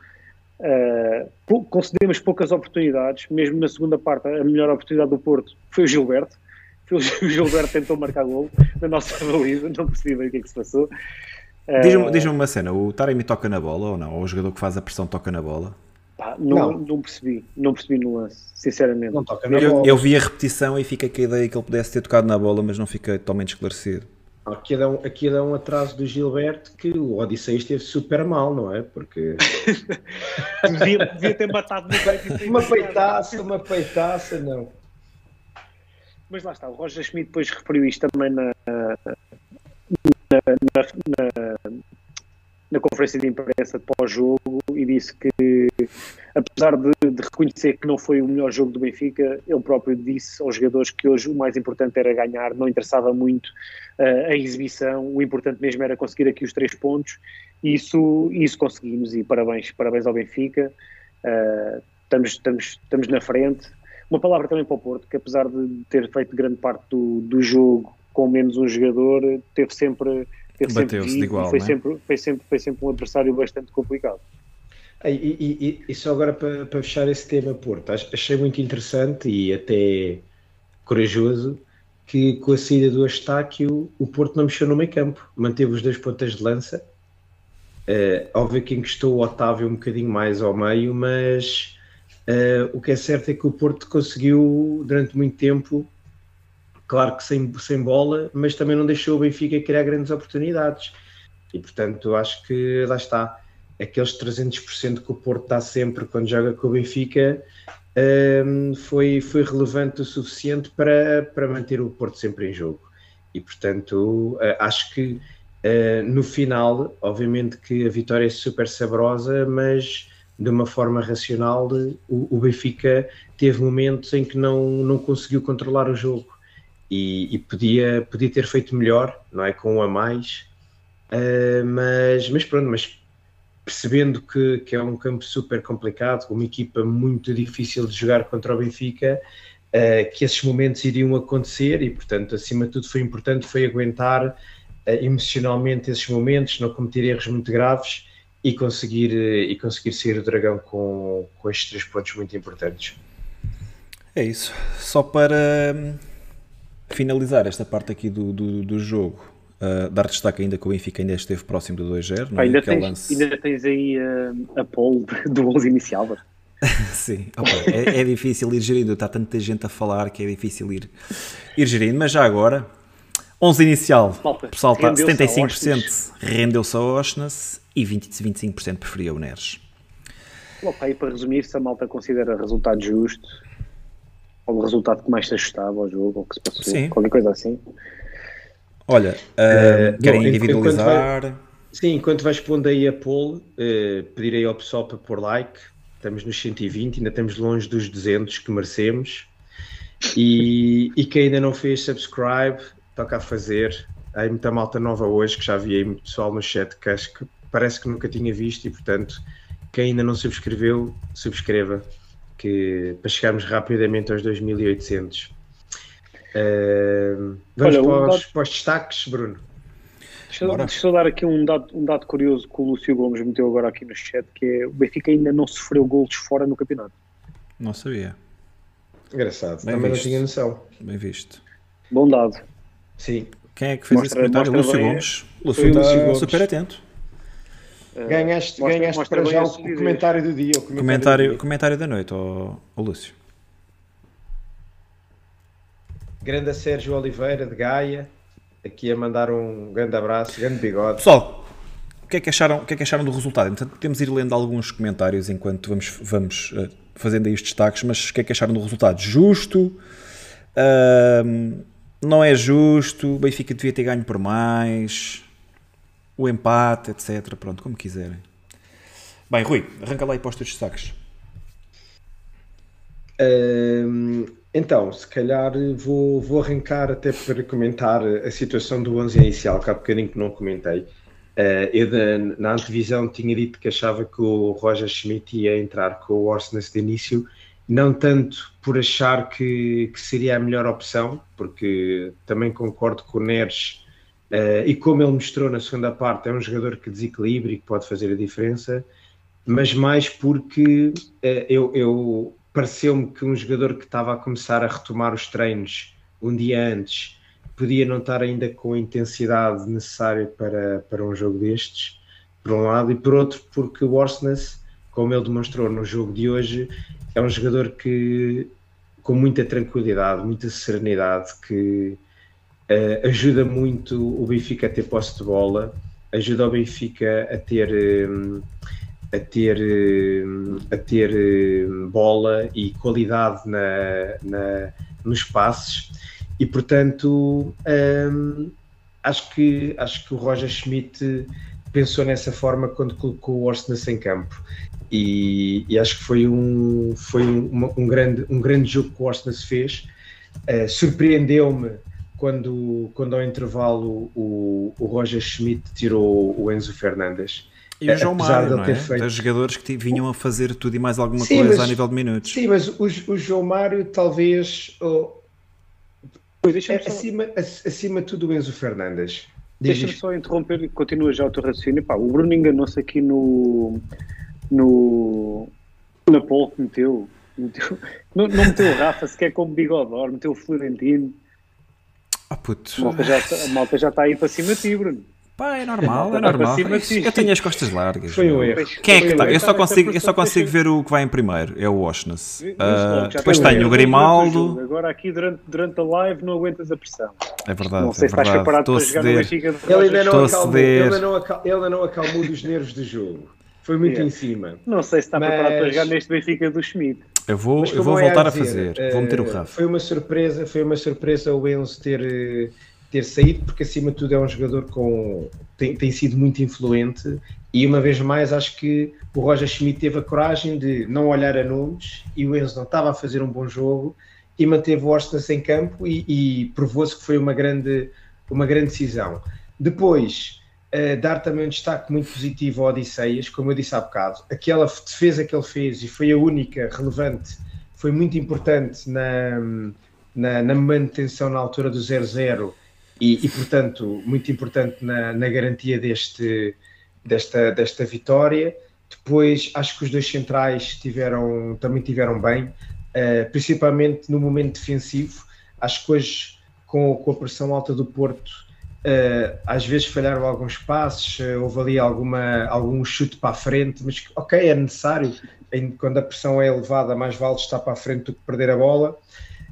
Uh, concedemos poucas oportunidades, mesmo na segunda parte, a melhor oportunidade do Porto foi o Gilberto. Foi o Gilberto tentou marcar gol na nossa baliza, não percebi bem o que é que se passou. Uh, Diz-me diz uma cena: o Taremi toca na bola ou não? Ou o jogador que faz a pressão toca na bola? Pá, não, não, não. percebi, não percebi no lance, sinceramente. Não toca na eu, bola. eu vi a repetição e fica com a ideia que ele pudesse ter tocado na bola, mas não fiquei totalmente esclarecido. Aqui dá, um, aqui dá um atraso do Gilberto que o Odissei esteve super mal, não é? Porque. devia, devia, ter matado no peito. uma peitaça, uma peitaça, não. Mas lá está, o Roger Schmidt depois referiu isto também na, na, na, na conferência de imprensa de pós-jogo e disse que, apesar de, de, reconhecer que não foi o melhor jogo do Benfica, ele próprio disse aos jogadores que hoje o mais importante era ganhar, não interessava muito uh, a exibição, o importante mesmo era conseguir aqui os três pontos, e isso, isso conseguimos, e parabéns, parabéns ao Benfica, uh, estamos, estamos, estamos na frente. Uma palavra também para o Porto, que apesar de ter feito grande parte do, do jogo com menos um jogador, teve sempre Bateu-se de igual, foi, é? sempre, foi, sempre, foi sempre um adversário bastante complicado. E, e, e, só agora para, para, fechar esse tema, Porto, achei muito interessante e até corajoso que com a saída do Astáquio o Porto não mexeu no meio campo, manteve os dois pontas de lança. Uh, óbvio que encostou o Otávio um bocadinho mais ao meio, mas uh, o que é certo é que o Porto conseguiu durante muito tempo claro que sem, sem bola, mas também não deixou o Benfica criar grandes oportunidades. E portanto, acho que lá está. Aqueles 300% que o Porto dá sempre quando joga com o Benfica um, foi, foi relevante o suficiente para, para manter o Porto sempre em jogo. E portanto, acho que uh, no final, obviamente que a vitória é super saborosa, mas de uma forma racional, o, o Benfica teve momentos em que não, não conseguiu controlar o jogo e, e, podia, podia ter feito melhor, não é? Com um a mais, uh, mas, mas pronto, mas percebendo que, que é um campo super complicado, uma equipa muito difícil de jogar contra o Benfica, uh, que esses momentos iriam acontecer e, portanto, acima de tudo foi importante foi aguentar uh, emocionalmente esses momentos, não cometer erros muito graves e conseguir, e conseguir sair do Dragão com, com estes três pontos muito importantes. É isso. Só para finalizar esta parte aqui do, do, do jogo, uh, dar destaque ainda que o Benfica ainda esteve próximo do 2-0. É? Ainda, tens, lance... ainda tens aí uh, a pole do 11 inicial. Sim, okay. é, é, difícil ir gerindo, está tanta gente a falar que é difícil ir, ir gerindo, mas já agora, 11 inicial, o pessoal está 75% rendeu-se a Oshness e 20, 25% preferia o Neres. Logo, aí para resumir, se a malta considera resultado justo, ou o resultado que mais te ajustava ao jogo, ou que se passou, sim. qualquer coisa assim. Olha, uh, querem individualizar. Enquanto vai, sim, enquanto vais pondo aí a poll, uh, pedirei ao pessoal para pôr like. Estamos nos 120, ainda estamos longe dos 200 que merecemos. E, e quem ainda não fez subscribe, toca a fazer. Há muita malta nova hoje que já vi aí pessoal no chat que acho que parece que nunca tinha visto e portanto quem ainda não subscreveu, subscreva que, para chegarmos rapidamente aos 2800. Uh, vamos Olha, para, os, dado... para, os, destaques, Bruno. Deixa, deixa eu dar aqui um dado, um dado curioso que o Lúcio Gomes meteu agora aqui no chat, que é o Benfica ainda não sofreu golos fora no campeonato. Não sabia. Engraçado, Bem também visto. não tinha noção. Bem visto. Bom dado. Sim. Quem é que fez mostra, esse comentário? Lúcio Gomes. Lúcio, Lúcio Gomes. super atento. Ganhaste, mostra, ganhaste mostra para já o comentário do dia. O comentário, comentário, do dia. comentário da noite, o Lúcio. Grande Sérgio Oliveira de Gaia, aqui a mandar um grande abraço, grande bigode. Pessoal, o que é que acharam, o que é que acharam do resultado? Então, podemos ir lendo alguns comentários enquanto vamos, vamos uh, fazendo aí os destaques, mas o que é que acharam do resultado? Justo? Uh, não é justo? O Benfica devia ter ganho por mais? O empate, etc. Pronto, como quiserem. Bem, Rui, arranca lá e posta os destaques. Um, então, se calhar vou, vou arrancar até para comentar a situação do 11 inicial, que há bocadinho que não comentei. Uh, eu da, na antevisão tinha dito que achava que o Roger Schmidt ia entrar com o Orsnes de início, não tanto por achar que, que seria a melhor opção, porque também concordo com o Neres Uh, e como ele mostrou na segunda parte, é um jogador que desequilibra e que pode fazer a diferença, mas mais porque uh, eu, eu pareceu-me que um jogador que estava a começar a retomar os treinos um dia antes podia não estar ainda com a intensidade necessária para, para um jogo destes, por um lado, e por outro, porque o Orsnes, como ele demonstrou no jogo de hoje, é um jogador que com muita tranquilidade, muita serenidade, que Uh, ajuda muito o Benfica a ter posse de bola, ajuda o Benfica a ter, um, a ter, um, a ter bola e qualidade na, na, nos passes e portanto acho, que, acho que o Roger Schmidt pensou nessa forma quando colocou o Orsnes em campo. E, e, acho que foi um, foi um, um, grande, um grande jogo que o Orsnes fez. Uh, Surpreendeu-me quando, quando ao intervalo o, o Roger Schmidt tirou o Enzo Fernandes. E o João Mário, não é? Feito... Dos jogadores que vinham a fazer tudo e mais alguma sim, coisa mas, a nível de minutos. Sim, mas o, o João Mário talvez... Oh, acima, acima de tudo o Enzo Fernandes. Deixa-me só interromper, continua já o teu raciocínio. Pá, o Bruno enganou-se aqui no, no, na pole que meteu. meteu não, não meteu o Rafa sequer como bigodor, meteu o Florentino. Ah, puto. A malta, já, a malta já está aí para cima de ti, Bruno. Pá, é normal, é normal. Eu tenho as costas largas. Foi um erro. Quem é que está? Eu só consigo, eu só consigo ver o que vai em primeiro, é o Oshness. Uh, depois tenho o Grimaldo. Agora aqui durante, durante a live não aguentas a pressão. É verdade. Não sei é se estás preparado para jogar no Benfica. Ele ainda não acalmou, ele ainda não acalmou dos nervos do jogo. Foi muito em cima. Não sei se está preparado para jogar neste Benfica do Schmidt. Eu vou, eu vou voltar a, dizer, a fazer. Vou meter o Rafa. Foi uma surpresa, foi uma surpresa o Enzo ter eh, ter saído, porque acima de tudo é um jogador com tem, tem sido muito influente e uma vez mais acho que o Roger Schmidt teve a coragem de não olhar a nomes e o Enzo não estava a fazer um bom jogo e manteve o Orstas em campo e, e provou-se que foi uma grande, uma grande decisão. Depois, dar também um destaque muito positivo ao Odisseias, como eu disse há bocado, aquela defesa que ele fez e foi a única relevante, foi muito importante na, na, na manutenção na altura do 0-0 e, e portanto, muito importante na, na garantia deste, desta, desta vitória. Depois, acho que os dois centrais tiveram, também tiveram bem, uh, principalmente no momento defensivo. Acho que hoje, com, com a pressão alta do Porto, uh, às vezes falharam alguns passos, uh, houve ali alguma, algum chute para a frente, mas ok, é necessário. Quando a pressão é elevada, mais vale estar para a frente do que perder a bola.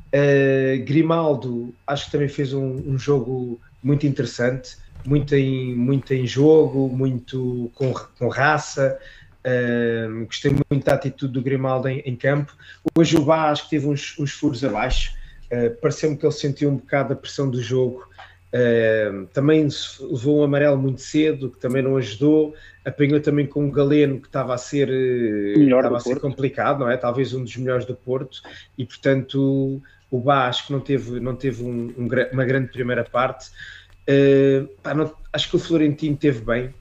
Uh, Grimaldo, acho que também fez um, um, jogo muito interessante, muito em, muito em jogo, muito com, com raça. Uh, gostei muito da atitude do Grimaldo em, em campo. Hoje o Bá acho que teve uns, uns furos abaixo. Uh, Pareceu-me que ele sentiu um bocado a pressão do jogo. Uh, também levou um amarelo muito cedo, que também não ajudou. Apanhou também com um Galeno que estava a ser, estava a ser complicado, não é? Talvez um dos melhores do Porto, e portanto o Bá acho que não teve, não teve um, um, uma grande primeira parte. Uh, pá, não, acho que o Florentino teve bem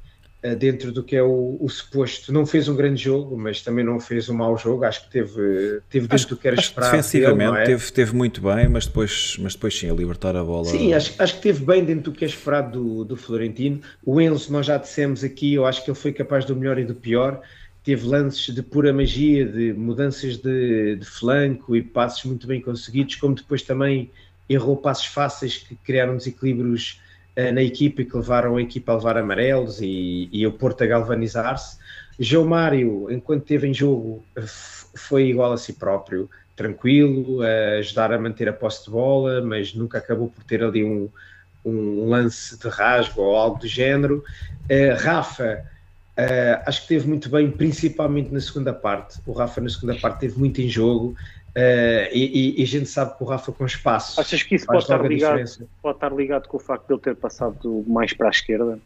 dentro do que é o, o, suposto. Não fez um grande jogo, mas também não fez um mau jogo. Acho que teve, teve dentro acho, do que era esperado. Defensivamente dele, é? teve, teve muito bem, mas depois, mas depois sim, a libertar a bola. Sim, acho, acho que teve bem dentro do que é esperado do, do Florentino. O Enzo, nós já dissemos aqui, eu acho que ele foi capaz do melhor e do pior teve lances de pura magia, de mudanças de, de, flanco e passos muito bem conseguidos, como depois também errou passos fáceis que criaram desequilíbrios na equipa e que levaram a equipa a levar amarelos e, e o Porto a galvanizar-se. João Mário, enquanto esteve em jogo, foi igual a si próprio, tranquilo, a ajudar a manter a posse de bola, mas nunca acabou por ter ali um, um lance de rasgo ou algo do género. Uh, Rafa, Uh, acho que teve muito bem, principalmente na segunda parte. O Rafa, na segunda parte, teve muito em jogo uh, e, e, a gente sabe que o Rafa, com espaço. Achas que isso pode estar, ligado, pode estar ligado com o facto de ele ter passado mais para a esquerda?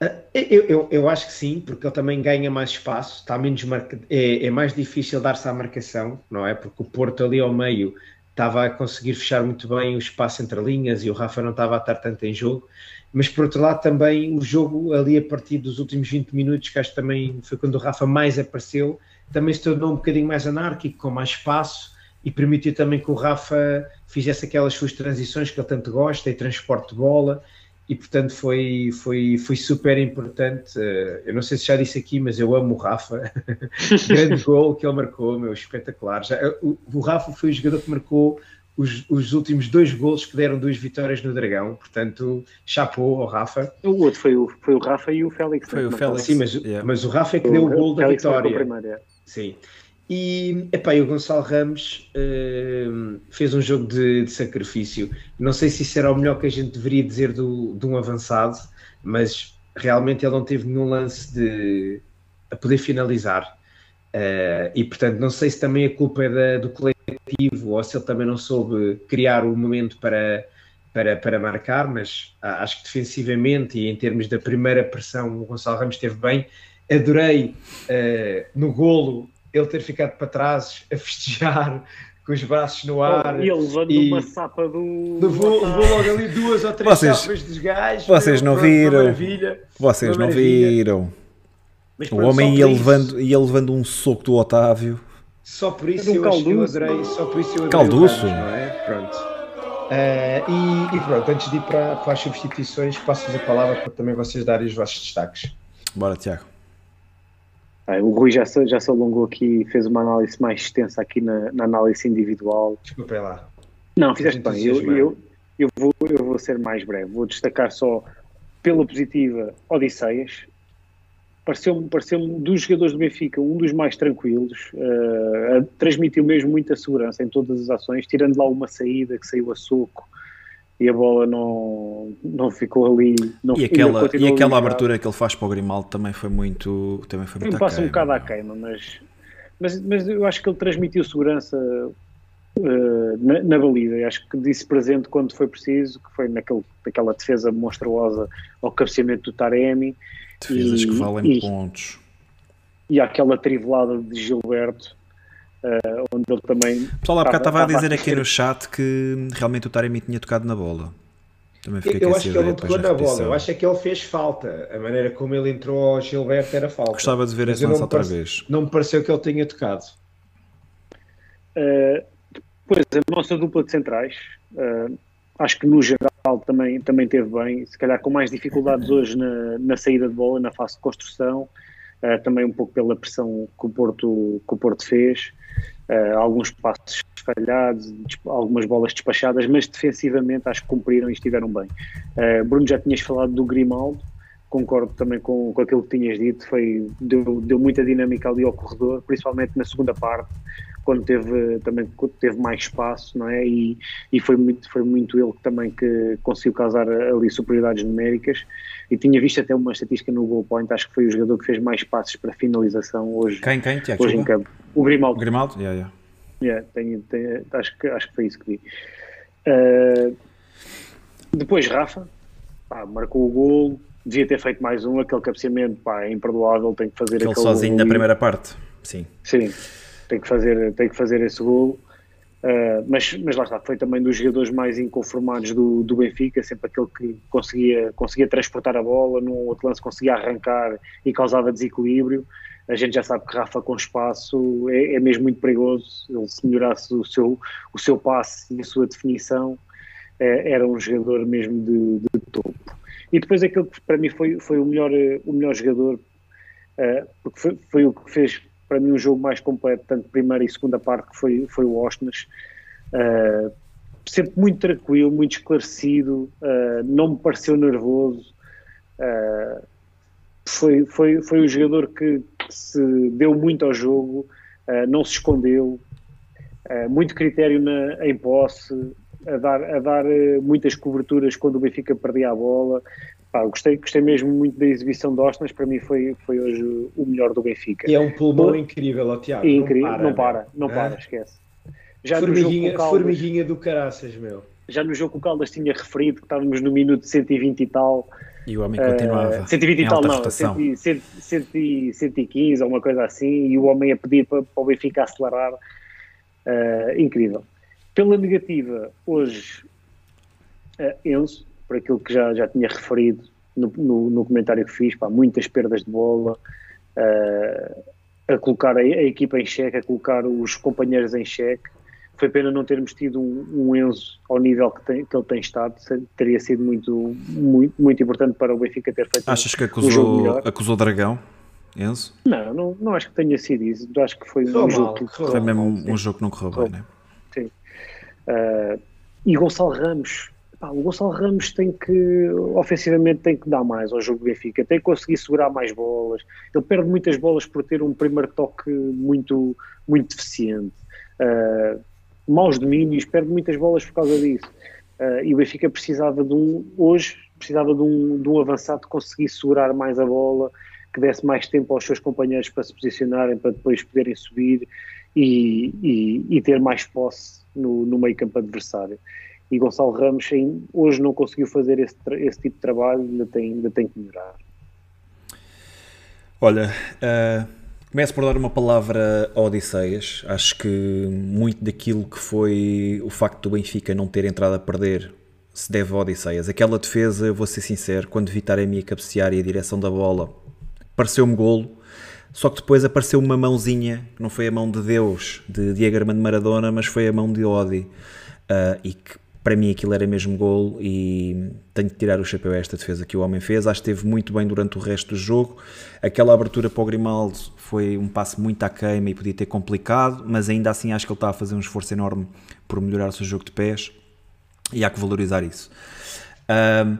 Uh, eu, eu, eu, acho que sim, porque ele também ganha mais espaço, está menos marca... é, é mais difícil dar-se à marcação, não é? Porque o Porto ali ao meio estava a conseguir fechar muito bem o espaço entre linhas e o Rafa não estava a estar tanto em jogo mas por outro lado também o jogo ali a partir dos últimos 20 minutos, que acho que também foi quando o Rafa mais apareceu, também se tornou um bocadinho mais anárquico, com mais espaço e permitiu também que o Rafa fizesse aquelas suas transições que ele tanto gosta e transporte de bola e portanto foi, foi, foi super importante. Eh, eu não sei se já disse aqui, mas eu amo o Rafa. Grande gol que ele marcou, meu, espetacular. Já, o, o Rafa foi o jogador que marcou os, os, últimos dois golos que deram duas vitórias no Dragão, portanto, chapou ao Rafa. O outro foi o, foi o Rafa e o Félix. Foi o Félix. Sim, mas, yeah. mas o Rafa é que deu o, gol da vitória. Sim. E, epá, o Gonçalo Ramos uh, fez um jogo de, de, sacrifício. Não sei se isso era o melhor que a gente deveria dizer do, de um avançado, mas realmente ele não teve nenhum lance de, a poder finalizar. Uh, e portanto, não sei se também a culpa é da, do coletivo ou se ele também não soube criar o momento para, para, para marcar, mas acho que defensivamente e em termos da primeira pressão o Gonçalo Ramos esteve bem. Adorei uh, no golo ele ter ficado para trás a festejar com os braços no ar. Oh, e ele levando e uma sapa do. Levou, levou logo ali duas ou três vocês, sapas dos gajos. Vocês não viram. Vocês não viram. Mas, o homem ia levando, ia levando um soco do Otávio. Só por isso eu, eu adorei. Só por isso eu adorei. Calduço? não é? Pronto. Uh, e, e, pronto, antes de ir para, para as substituições, passo-vos a palavra para também vocês darem os vossos destaques. Bora, Tiago. O Rui já se, já se alongou aqui fez uma análise mais extensa aqui na, na análise individual. Desculpem lá. Não, fizeste bem. Eu, eu, eu, vou, eu vou ser mais breve. Vou destacar só pela positiva Odisseias, pareceu-me pareceu dos jogadores do Benfica um dos mais tranquilos, uh, transmitiu mesmo muita segurança em todas as ações, tirando lá uma saída que saiu a soco e a bola não, não ficou ali. Não, e aquela, e aquela abertura que ele faz para o Grimaldo também foi muito. Também foi muito passa um bocado à queima, mas, mas, mas eu acho que ele transmitiu segurança uh, na, na baliza. acho que disse presente quando foi preciso, que foi naquele, naquela defesa monstruosa ao cabeceamento do Taremi Defesas e, que valem e, pontos. E aquela trivelada de Gilberto, uh, onde ele também. Pessoal, há bocado estava a dizer aqui no chat que realmente o Taremi tinha tocado na bola. Também eu acho que ele não tocou na bola, eu acho é que ele fez falta. A maneira como ele entrou ao Gilberto era falta. Gostava de ver esse lance outra vez. Não me pareceu que ele tenha tocado. Uh, pois, a nossa dupla de centrais, uh, acho que no geral também, também teve bem, se calhar com mais dificuldades hoje na, na saída de bola, na fase de construção, uh, também um pouco pela pressão que o Porto, que o Porto fez, uh, alguns passos falhados, algumas bolas despachadas, mas defensivamente acho que cumpriram e estiveram bem. Uh, Bruno, já tinhas falado do Grimaldo, concordo também com, com aquilo que tinhas dito, foi, deu, deu muita dinâmica ali ao corredor, principalmente na segunda parte, quando teve também teve mais espaço, não é? E, e foi muito foi muito ele também que conseguiu causar ali superioridades numéricas. E tinha visto até uma estatística no goal point, acho que foi o jogador que fez mais passes para finalização hoje. Quem quem Tiago, hoje em campo. O Grimaldo. Grimaldo, yeah, yeah. Yeah, tenho, tenho, acho que acho que foi isso que vi. Uh, depois Rafa, pá, marcou o gol, devia ter feito mais um, aquele cabeceamento, pá, é imperdoável, tem que fazer aquele sozinho na primeira parte. Sim. Sim tem que fazer, tem que fazer esse golo. Uh, mas, mas lá está, foi também dos jogadores mais inconformados do, do Benfica, sempre aquele que conseguia, conseguia transportar a bola, num outro lance conseguia arrancar e causava desequilíbrio. A gente já sabe que Rafa com espaço é, é mesmo muito perigoso. Ele se melhorasse o seu, o seu passe e a sua definição, é, era um jogador mesmo de, de, topo. E depois aquele que para mim foi, foi o, melhor, o melhor jogador, uh, porque foi, foi o que fez para mim um jogo mais completo, tanto primeira e segunda parte, que foi, foi o Osnas. Uh, sempre muito tranquilo, muito esclarecido, uh, não me pareceu nervoso. Uh, foi, foi, foi um jogador que, que, se deu muito ao jogo, não se escondeu, muito critério na, em posse, a dar, a dar muitas coberturas quando o Benfica perdia a bola, Pá, gostei, gostei mesmo muito da exibição de Ostnas, para mim foi, foi hoje o melhor do Benfica. E é um pulmão incrível, ó, Tiago. Incrível, não para, não para, não para esquece. Já formiguinha, Caldas, formiguinha do caraças, meu. Já no jogo que o Caldas tinha referido que estávamos no minuto 120 e tal. E o homem continuava. Uh, 120 e tal, não, 100, 100, 100, 115 ou uma coisa assim, e o homem a pedir para, para o Benfica acelerar. Uh, incrível. Pela negativa, hoje, uh, Enzo, por aquilo que já, já tinha referido no, no, no comentário que fiz, pá, muitas perdas de bola, uh, a colocar a, a, equipa em xeque, a colocar os companheiros em xeque. Foi pena não termos tido um, um Enzo ao nível que, tem, que ele tem estado, teria sido muito, muito, muito importante para o Benfica ter feito Achas que acusou, um acusou Dragão, Enzo? Não, não, não acho que tenha sido isso. Acho que foi um mal, jogo que foi mesmo um jogo que não correu bem, né? Sim. Uh, e Gonçalo Ramos, Pá, o Gonçalo Ramos tem que, ofensivamente, tem que dar mais ao jogo do Benfica, tem que conseguir segurar mais bolas. Ele perde muitas bolas por ter um primeiro toque muito, muito deficiente. Uh, maus domínios, perde muitas bolas por causa disso. Uh, e o Benfica precisava de um, hoje, precisava de um, de um avançado que conseguisse segurar mais a bola, que desse mais tempo aos seus companheiros para se posicionarem, para depois poderem subir e, e, e ter mais posse no, no meio campo adversário e Gonçalo Ramos hoje não conseguiu fazer esse, esse tipo de trabalho, ainda tem, ainda tem que melhorar. Olha, uh, começo por dar uma palavra a Odisseias. Acho que muito daquilo que foi o facto do Benfica não ter entrado a perder se deve a Odisseias. Aquela defesa, eu vou ser sincero, quando vi Taremi a cabecear e a direção da bola, pareceu-me golo. Só que depois apareceu uma mãozinha, que não foi a mão de Deus, de Diego Armando Maradona, mas foi a mão de Odi. Uh, e que para mim aquilo era mesmo gol e tenho que tirar o chapéu a esta defesa que o homem fez. Acho que esteve muito bem durante o resto do jogo. Aquela abertura para o Grimaldo foi um passo muito à queima e podia ter complicado, mas ainda assim acho que ele está a fazer um esforço enorme por melhorar o seu jogo de pés e há que valorizar isso. Um,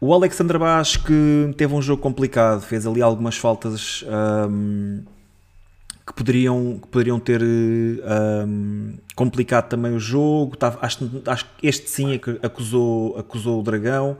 o Alexandre Bas que teve um jogo complicado, fez ali algumas faltas um, que, poderiam, que poderiam ter um, complicado também o jogo. Tava, acho, acho que este sim acusou, acusou o Dragão.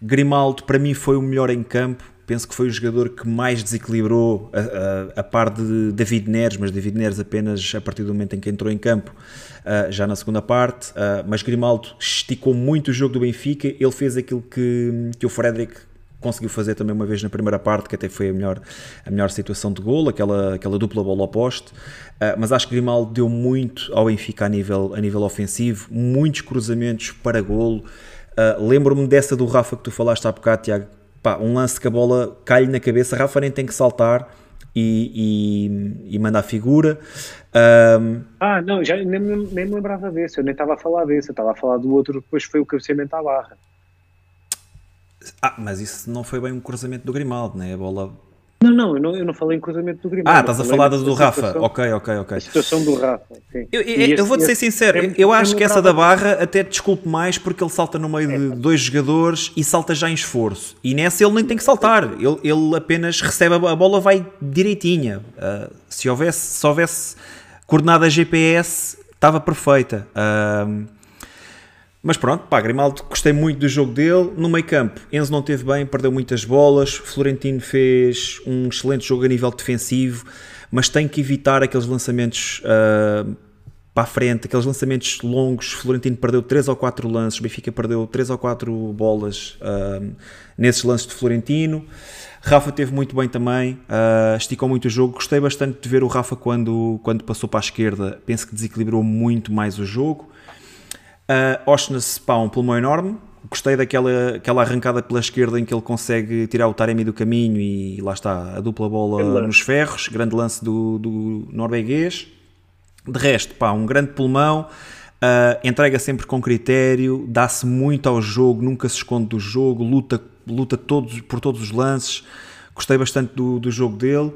Grimaldo para mim foi o melhor em campo. Penso que foi o jogador que mais desequilibrou a, a, a par de David Neres, mas David Neres apenas a partir do momento em que entrou em campo uh, já na segunda parte, uh, mas Grimaldo esticou muito o jogo do Benfica, ele fez aquilo que, que o Frederic conseguiu fazer também uma vez na primeira parte, que até foi a melhor, a melhor situação de gol, aquela, aquela dupla bola ao poste, uh, mas acho que Grimaldo deu muito ao Benfica a nível, a nível ofensivo, muitos cruzamentos para golo, uh, lembro-me dessa do Rafa que tu falaste há bocado, Tiago, Pá, um lance que a bola cai na cabeça, Rafa nem tem que saltar, e, e, e manda a figura. Um, ah, não, já nem, nem me lembrava desse, eu nem estava a falar desse, eu estava a falar do outro, depois foi o cabeceamento à barra. Ah, mas isso não foi bem um cruzamento do Grimaldo, né? A bola não, não, eu não, eu não falei em cruzamento do Grimaldo. Ah, estás a falar do, do Rafa. Ok, ok, ok. A situação do Rafa, sim. Eu, eu, eu vou-te ser sincero, é, eu acho que essa da barra até desculpe mais porque ele salta no meio de dois jogadores e salta já em esforço. E nessa ele nem tem que saltar, ele, ele apenas recebe a bola, vai direitinha. Uh, se, houvesse, se houvesse coordenada GPS, estava perfeita. Uh, mas pronto, pá, Grimaldo, gostei muito do jogo dele. No meio campo, Enzo não teve bem, perdeu muitas bolas. Florentino fez um excelente jogo a nível defensivo, mas tem que evitar aqueles lançamentos uh, para a frente, aqueles lançamentos longos. Florentino perdeu 3 ou 4 lances, Benfica perdeu 3 ou 4 bolas uh, nesses lances de Florentino. Rafa teve muito bem também, uh, esticou muito o jogo. Gostei bastante de ver o Rafa quando, quando passou para a esquerda. Penso que desequilibrou muito mais o jogo. Uh, um pulmão enorme. Gostei daquela aquela arrancada pela esquerda em que ele consegue tirar o Taremi do caminho e lá está a dupla bola nos ferros. Grande lance do, do norueguês. De resto, pá, um grande pulmão. Uh, entrega sempre com critério, dá-se muito ao jogo, nunca se esconde do jogo, luta, luta todos, por todos os lances. Gostei bastante do, do jogo dele.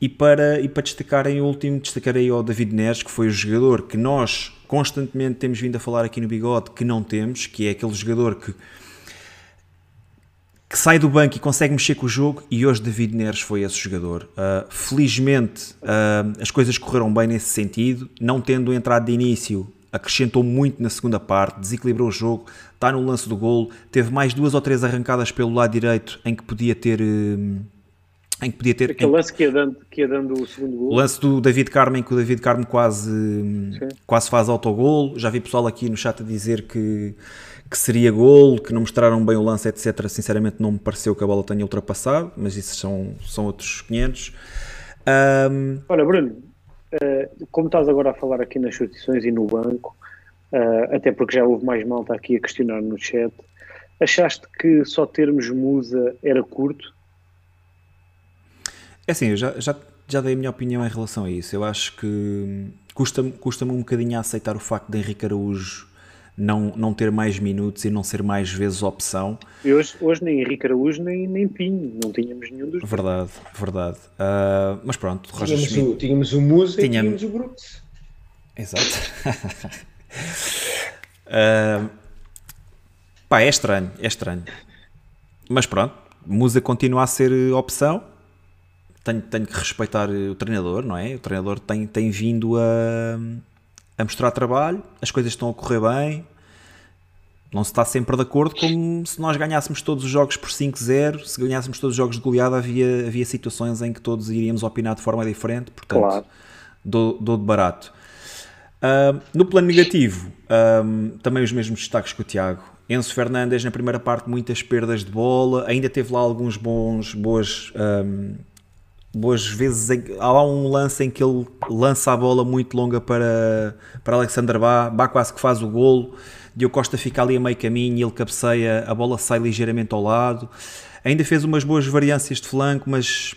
E para, e para destacar em último, destacarei ao David Neres, que foi o jogador que nós constantemente temos vindo a falar aqui no Bigode que não temos, que é aquele jogador que, que sai do banco e consegue mexer com o jogo, e hoje David Neres foi esse jogador. Uh, felizmente uh, as coisas correram bem nesse sentido, não tendo entrado de início, acrescentou muito na segunda parte, desequilibrou o jogo, está no lance do gol, teve mais duas ou três arrancadas pelo lado direito em que podia ter. Uh, em que podia ter. Aquele lance que ia, dando, que ia dando o segundo gol. O lance do David Carmen, que o David Carmen quase, quase faz autogol. Já vi pessoal aqui no chat a dizer que, que seria gol, que não mostraram bem o lance, etc. Sinceramente, não me pareceu que a bola tenha ultrapassado, mas isso são, são outros 500. Um... Olha, Bruno, uh, como estás agora a falar aqui nas substituições e no banco, uh, até porque já houve mais malta aqui a questionar no chat, achaste que só termos Musa era curto? É assim, eu já, já, já dei a minha opinião em relação a isso. Eu acho que custa-me custa um bocadinho a aceitar o facto de Henrique Araújo não, não ter mais minutos e não ser mais vezes opção. E hoje, hoje nem Henrique Araújo nem, nem Pinho, não tínhamos nenhum dos Verdade, verdade. Uh, mas pronto, Roger tínhamos, Schmidt, o, tínhamos o Musa tínhamos... e tínhamos o Brooks. Exato. uh, pá, é estranho, é estranho. Mas pronto, Musa continua a ser opção tenho, tenho que respeitar o treinador, não é? O treinador tem, tem vindo a, a mostrar trabalho, as coisas estão a correr bem, não se está sempre de acordo como se nós ganhássemos todos os jogos por 5-0, se ganhássemos todos os jogos de goleada havia, havia situações em que todos iríamos opinar de forma diferente, portanto claro. dou, dou de barato. Uh, no plano negativo, também os mesmos destaques que o Tiago. Enzo Fernandes na primeira parte muitas perdas de bola, ainda teve lá alguns bons, boas, um, boas vezes, há lá um lance em que ele lança a bola muito longa para, para Alexander Bá, Bá quase que faz o golo, Diogo Costa fica ali a meio caminho e ele cabeceia, a bola sai ligeiramente ao lado, ainda fez umas boas variâncias de flanco, mas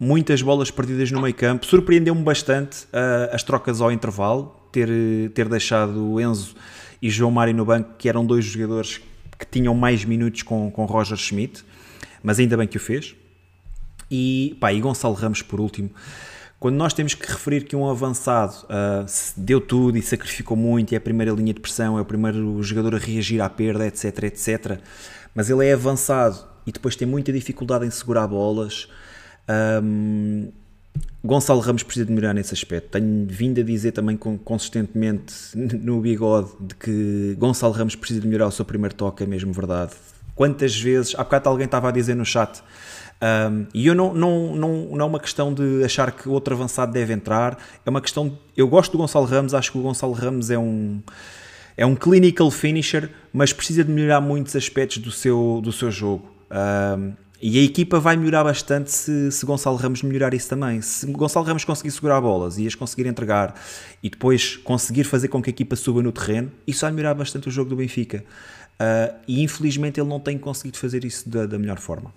muitas bolas perdidas no meio campo, surpreendeu-me bastante uh, as trocas ao intervalo, ter, ter deixado Enzo e João Mário no banco, que eram dois jogadores que tinham mais minutos com, com Roger Schmidt, mas ainda bem que o fez. E, pá, e Gonçalo Ramos por último. Quando nós temos que referir que um avançado uh, deu tudo e sacrificou muito, é a primeira linha de pressão, é o primeiro jogador a reagir à perda, etc, etc, mas ele é avançado e depois tem muita dificuldade em segurar bolas. Um, Gonçalo Ramos precisa de melhorar nesse aspecto. Tenho vindo a dizer também consistentemente no bigode de que Gonçalo Ramos precisa de melhorar o seu primeiro toque, é mesmo verdade. Quantas vezes, há bocado alguém estava a dizer no chat, um, e eu não, não, não, não é uma questão de achar que outro avançado deve entrar, é uma questão. De, eu gosto do Gonçalo Ramos, acho que o Gonçalo Ramos é um. É um clinical finisher, mas precisa de melhorar muitos aspectos do seu, do seu jogo. Um, e a equipa vai melhorar bastante se, se Gonçalo Ramos melhorar isso também. Se Gonçalo Ramos conseguir segurar bolas e as conseguir entregar e depois conseguir fazer com que a equipa suba no terreno, isso vai melhorar bastante o jogo do Benfica. Uh, e infelizmente ele não tem conseguido fazer isso da, da melhor forma.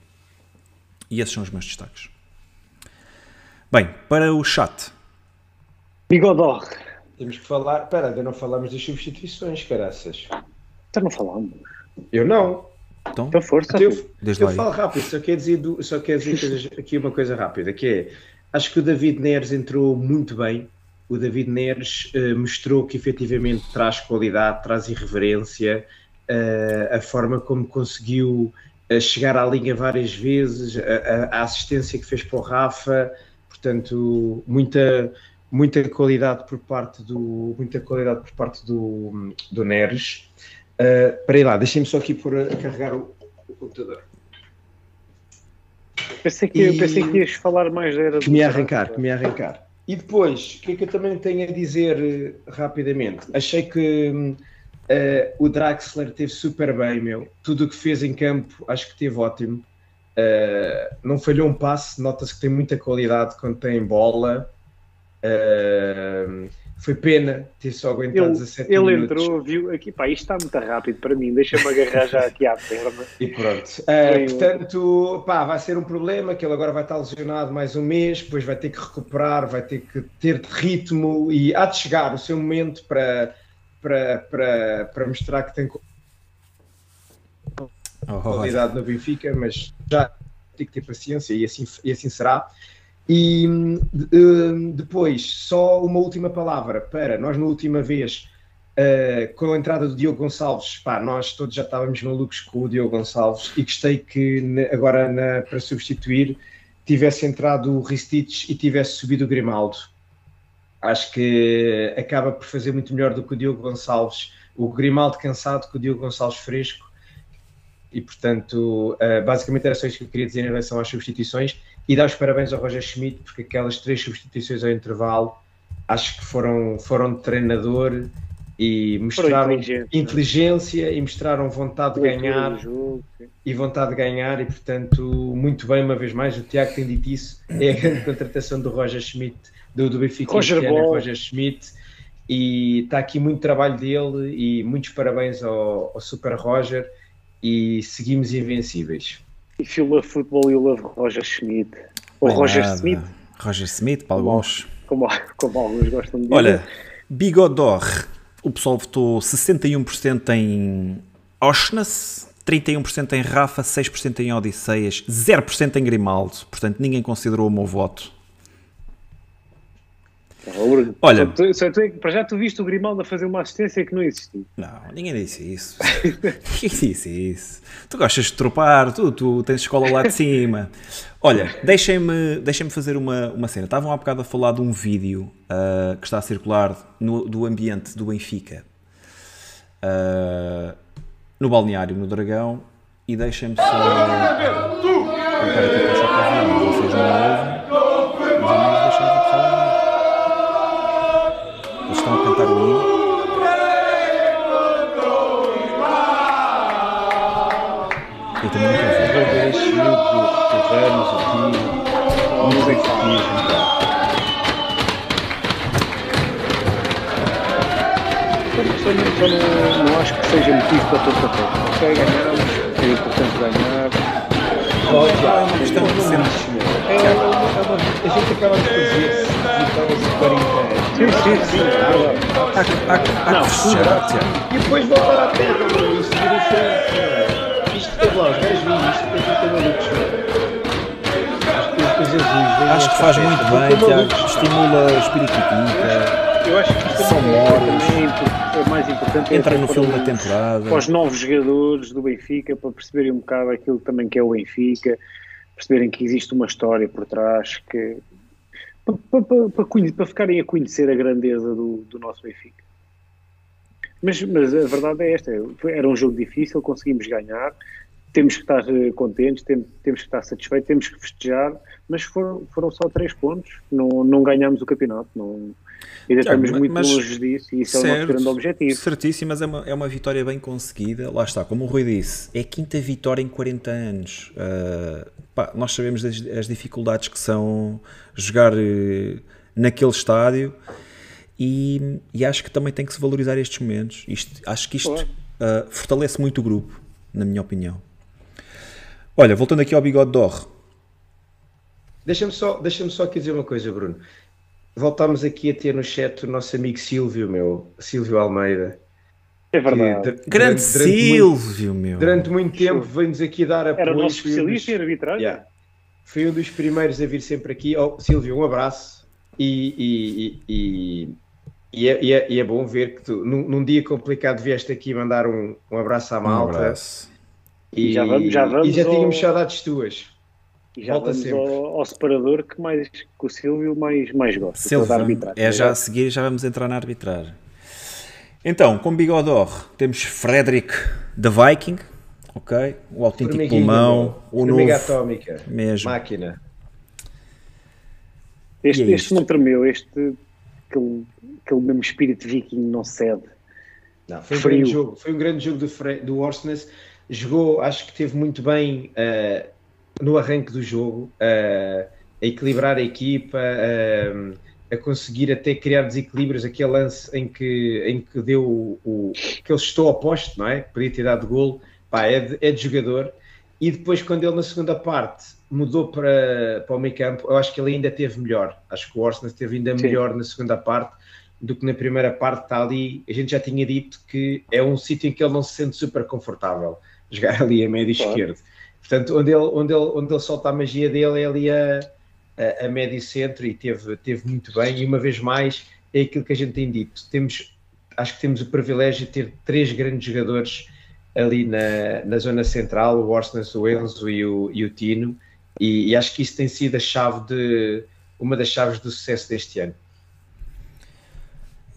E esses são os meus destaques. Bem, para o chat. Bigodó. Temos que falar. Espera, ainda não falamos das substituições, caraças. Então não falamos. Eu não. Então, Então força. Eu, Desde eu lá aí. falo rápido, só quer dizer, do- só quer dizer aqui uma coisa rápida, que é, acho que o David Neres entrou muito bem, o David Neres eh, mostrou que efetivamente traz qualidade, traz irreverência, eh, a forma como conseguiu eh, chegar à linha várias vezes, a, a- a assistência que fez para o Rafa, portanto, muita, muita qualidade por parte do, muita qualidade por parte do, do Neres. Uh, para ir lá, deixem-me só aqui pôr a, a carregar o, o computador. Pensei que, E- pensei que ias falar mais da era Que me arrancar, que me arrancar. E depois, o que é que eu também tenho a dizer eh, rapidamente? Achei que eh, o Draxler teve super bem, meu. Tudo o que fez em campo, acho que teve ótimo. Eh, não falhou um passe, nota-se que tem muita qualidade quando tem bola. Eh, foi pena ter só aguentado Ele, 17 ele minutos. entrou, viu aqui, pá, isto está muito rápido para mim, deixa-me agarrar já aqui à perna. E pronto. Uh, portanto, pá, vai ser um problema que ele agora vai estar lesionado mais um mês, depois vai ter que recuperar, vai ter que ter ritmo e há de chegar o seu momento para, para, para, para mostrar que tem Oh, oh, oh. qualidade no Benfica, mas já tem que ter paciência e assim, e assim será. E hum, de- depois, só uma última palavra para nós, na última vez, uh, com a entrada do Diogo Gonçalves, pá, nós todos já estávamos malucos com o Diogo Gonçalves e gostei que agora na- para substituir tivesse entrado o Ristich e tivesse subido o Grimaldo. Acho que acaba por fazer muito melhor do que o Diogo Gonçalves. O Grimaldo cansado com o Diogo Gonçalves fresco. E portanto, uh, basicamente era só isso que eu queria dizer em relação às substituições. E dar os parabéns ao Roger Schmidt porque aquelas três substituições ao intervalo acho que foram, foram de treinador e mostraram inteligência. e mostraram vontade de ganhar. jogo, e vontade de ganhar e portanto muito bem uma vez mais o Tiago tem dito isso é a grande contratação do Roger Schmidt do, do Benfica Roger este ano, é. Roger Schmidt e está aqui muito trabalho dele e muitos parabéns ao, ao Super Roger e seguimos invencíveis If you love football, you love Roger Schmidt. Ou Bem Roger nada. Smith, Roger Smith, para alguns. como, como alguns gostam de dizer. Olha, Bigodor, o pessoal votou 61% em Oshnas, 31% em Rafa, 6% em Odisseias, 0% em Grimaldo. Portanto, ninguém considerou o meu voto. Olha, tu- só tu- para já tu viste o Grimaldo a fazer uma assistência que não existiu. Não, ninguém disse isso. ninguém disse isso. Tu gostas de tropar, tu, tu tens escola lá de cima. Olha, deixem-me deixem fazer uma, uma cena. Estavam há bocado a falar de um vídeo ah, que está a circular no- do ambiente do Benfica ah, no balneário, no Dragão. E deixem-me só. Eu quero aqui para o vocês não ouvem. Estão a cantar o hino. Eu também não estou a Vou ver miúdo do do Ramos aqui, efetivo. Só, não, só não, acho que seja motivo para tanta coisa. Ok, ganhamos, é importante ganhar. Olha, É uma questão de ser- É, é é a gente acaba de fazer Sim, sim, sim. Não. E depois voltar à terra, é? Isto teve lá, os isto, tem que malucos. Acho que faz muito bem, Tiago. Estimula o espírito crítica. Eu acho que isto é, é é mais importante. é Entra até no filme da temporada. Para os novos jogadores do Benfica, para perceberem um bocado aquilo também que é o Benfica, perceberem que existe uma história por trás, que para, para, para, para ficarem a conhecer a grandeza do, do nosso Benfica. Mas, mas a verdade é esta: era um jogo difícil, conseguimos ganhar, temos que estar eh, contentes, tem- temos que estar satisfeitos, temos que festejar, mas foram, foram só três pontos, não, não ganhámos o campeonato, não, ainda Tiago, estamos muito mas- longe disso e isso é o nosso grande objetivo. Certíssimo, mas é uma, é uma vitória bem conseguida. Lá está, como o Rui disse, é a quinta vitória em 40 anos. Ah, pá, nós sabemos as, as dificuldades que são jogar eh, naquele estádio e, e acho que também tem que se valorizar estes momentos. Isto, acho que isto ah, fortalece muito o grupo, na minha opinião. Olha, voltando aqui ao bigode d'or. Deixa-me só, deixa só aqui dizer uma coisa, Bruno. Voltámos aqui a ter no chat o nosso amigo Silvio, meu, Silvio Almeida. É que verdade. dur- Grande durante- durante muito- Silvio, meu. Durante muito tempo veio-nos aqui dar apoio. Era o nosso foi um dos- especialista em arbitragem. Yeah. Foi um dos primeiros a vir sempre aqui. Oh, Silvio, um abraço. E, e, e, e, e é, e é- e é bom ver que tu, num, num dia complicado, vieste aqui mandar um, um abraço à Um malta. abraço. E Já vamos- já vamos e já ao- tínhamos saudades tuas. E já Volta vamos sempre. ao, ao separador que, mais, que o Silvio mais, mais gosta. é o Silva, da arbitragem. é já a seguir, já vamos entrar na arbitragem. Então, com bigodor, temos Frederick the Viking, ok? O autêntico pulmão, o novo atómica. mesmo. Máquina. Este, é este não tremeu, este aquele, aquele mesmo espírito viking não cede. Não, foi um Frio. grande jogo. Foi um grande jogo do, do Orsnes. Jogou, acho que teve muito bem eh, no arranque do jogo, a equilibrar a equipa, a conseguir até criar desequilíbrios. Aquele lance em que, em que deu o, o que ele estou ao poste, não é? Podia ter dado golo. Pá, é, de, é de jogador. E depois, quando ele na segunda parte mudou para, para o meio campo, eu acho que ele ainda teve melhor. Acho que o Orsnes teve ainda Sim. melhor na segunda parte do que na primeira parte está ali. A gente já tinha dito que é um sítio em que ele não se sente super confortável jogar ali a médio Claro. esquerdo. Portanto, onde ele, onde, ele, onde ele solta a magia dele é ali a, a, a médio centro e teve, teve muito bem. E uma vez mais, é aquilo que a gente tem dito. Temos, acho que temos o privilégio de ter três grandes jogadores ali na, na zona central: o Orsnes, o Enzo e o, e o Tino. E, e acho que isso tem sido a chave de uma das chaves do sucesso deste ano.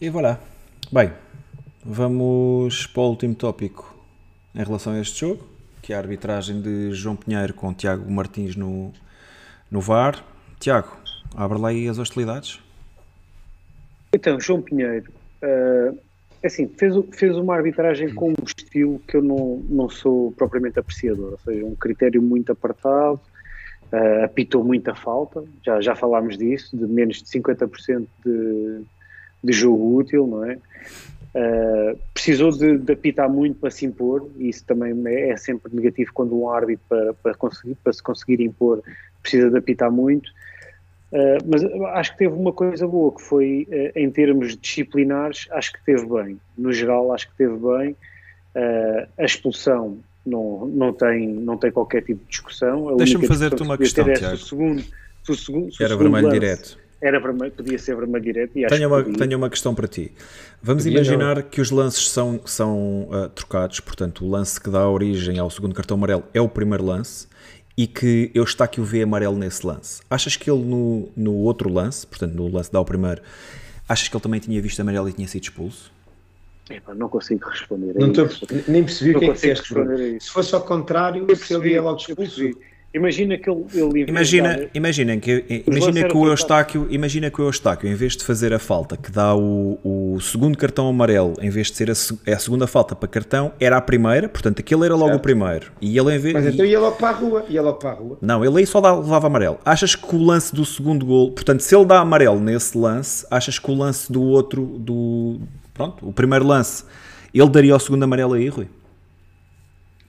E voilà. Bem, vamos para o último tópico em relação a este jogo, é a arbitragem de João Pinheiro com Tiago Martins no, no VAR. Tiago, abre lá aí as hostilidades. Então, João Pinheiro, eh, assim, fez, fez uma arbitragem com um estilo que eu não, não sou propriamente apreciador, ou seja, um critério muito apartado, eh, apitou muita falta, já, já falámos disso, de menos de 50% de, de jogo útil, não é? Eh, precisou de, de apitar muito para se impor, e isso também é, é sempre negativo quando um árbitro para, para, conseguir, para se conseguir impor precisa de apitar muito. Uh, mas acho que teve uma coisa boa, que foi, uh, em termos disciplinares, acho que teve bem. No geral, acho que teve bem. Uh, a expulsão não, não, tem, não tem qualquer tipo de discussão. Deixa-me fazer-te uma questão, é se o segundo, se o segundo, se o Era vermelho lance direto. Era vermelho, podia ser vermelho direto. E acho Tenho que uma, podia. tenho uma questão para ti. Vamos Podia imaginar que os lances são, são ah, trocados, portanto, o lance que dá origem ao segundo cartão amarelo é o primeiro lance e que eu está aqui o V amarelo nesse lance. Achas que ele no, no outro lance, portanto, no lance que dá o primeiro, achas que ele também tinha visto amarelo e tinha sido expulso? Epá, não consigo responder a Não tô, isso. nem percebi o Não que é que disseste, Bruno. responder a isso. Se fosse ao contrário, Eu se ele ia logo expulso. Imagina que ele, ele imagina, dar, imagina que, imagina que o Eustáquio, imagina que o Eustáquio, em vez de fazer a falta que dá o, o segundo cartão amarelo, em vez de ser a, é a, segunda falta para cartão, era a primeira, portanto aquele era logo certo. o primeiro. E ele em vez, Mas então ia logo para a rua, ia logo para a rua. Não, ele aí só dá, levava amarelo. Achas que o lance do segundo gol, portanto, se ele dá amarelo nesse lance, achas que o lance do outro, do pronto, o primeiro lance, ele daria o segundo amarelo aí, Rui?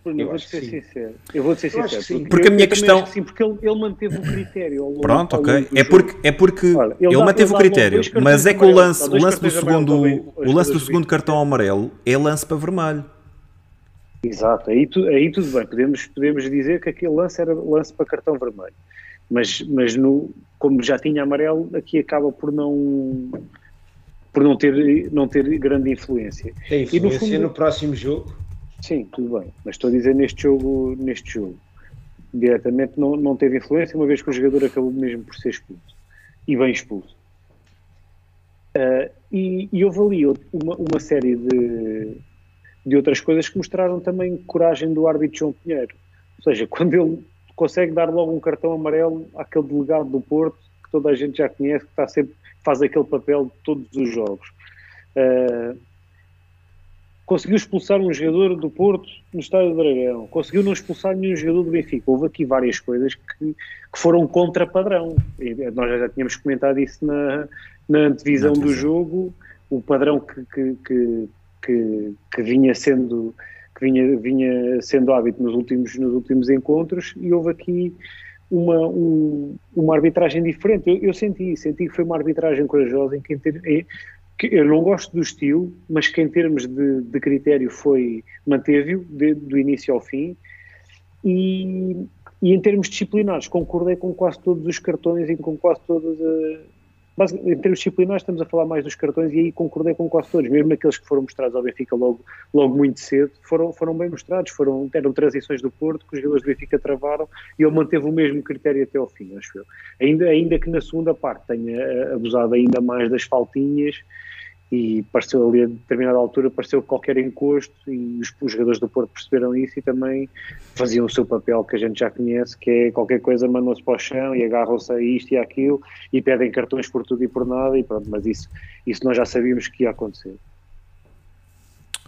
Eu vou ser sincero. Eu vou ser sincero. Porque, porque a minha questão. Sim, porque ele, ele, manteve o critério. Pronto, ok. É porque, é porque Olha, ele, ele manteve o critério, mas é que o lance, o lance do segundo, o lance do segundo cartão amarelo é lance para vermelho. Exato, aí, tu, aí tudo bem. Podemos, podemos dizer que aquele lance era lance para cartão vermelho. Mas, mas no, como já tinha amarelo, aqui acaba por não por não ter, não ter grande influência. Tem influência e no, fundo, no próximo jogo Sim, tudo bem. Mas estou a dizer neste jogo, neste jogo. Diretamente não, não teve influência, uma vez que o jogador acabou mesmo por ser expulso. E bem expulso. Uh, e, e houve ali uma, uma série de, de outras coisas que mostraram também coragem do árbitro João Pinheiro. Ou seja, quando ele consegue dar logo um cartão amarelo àquele delegado do Porto, que toda a gente já conhece, que está sempre, faz aquele papel de todos os jogos. Uh, conseguiu expulsar um jogador do Porto no Estádio do Dragão, conseguiu não expulsar nenhum jogador do Benfica. Houve aqui várias coisas que, que foram contra padrão. E nós já tínhamos comentado isso na, na antevisão do jogo, o padrão que, que, que, que, vinha sendo que vinha, vinha sendo hábito nos últimos, nos últimos encontros e houve aqui uma, um, uma arbitragem diferente. Eu, eu, senti, senti que foi uma arbitragem corajosa em, que eu não gosto do estilo, mas que em termos de, de critério foi manteve-o do início ao fim. E, e, em termos disciplinares concordei com quase todos os cartões e com quase todas as, em termos disciplinares estamos a falar mais dos cartões e aí concordei com quase todos, mesmo aqueles que foram mostrados ao Benfica logo, logo muito cedo, foram, foram bem mostrados, foram, eram transições do Porto que os jogadores do Benfica travaram e ele manteve o mesmo critério até ao fim, acho eu. Ainda, ainda que na segunda parte tenha eh, abusado ainda mais das faltinhas e pareceu ali a determinada altura pareceu qualquer encosto e os, os, jogadores do Porto perceberam isso e também faziam o seu papel que a gente já conhece, que é qualquer coisa mandam-se para o chão e agarram-se a isto e aquilo e pedem cartões por tudo e por nada e pronto, mas isso, isso nós já sabíamos que ia acontecer.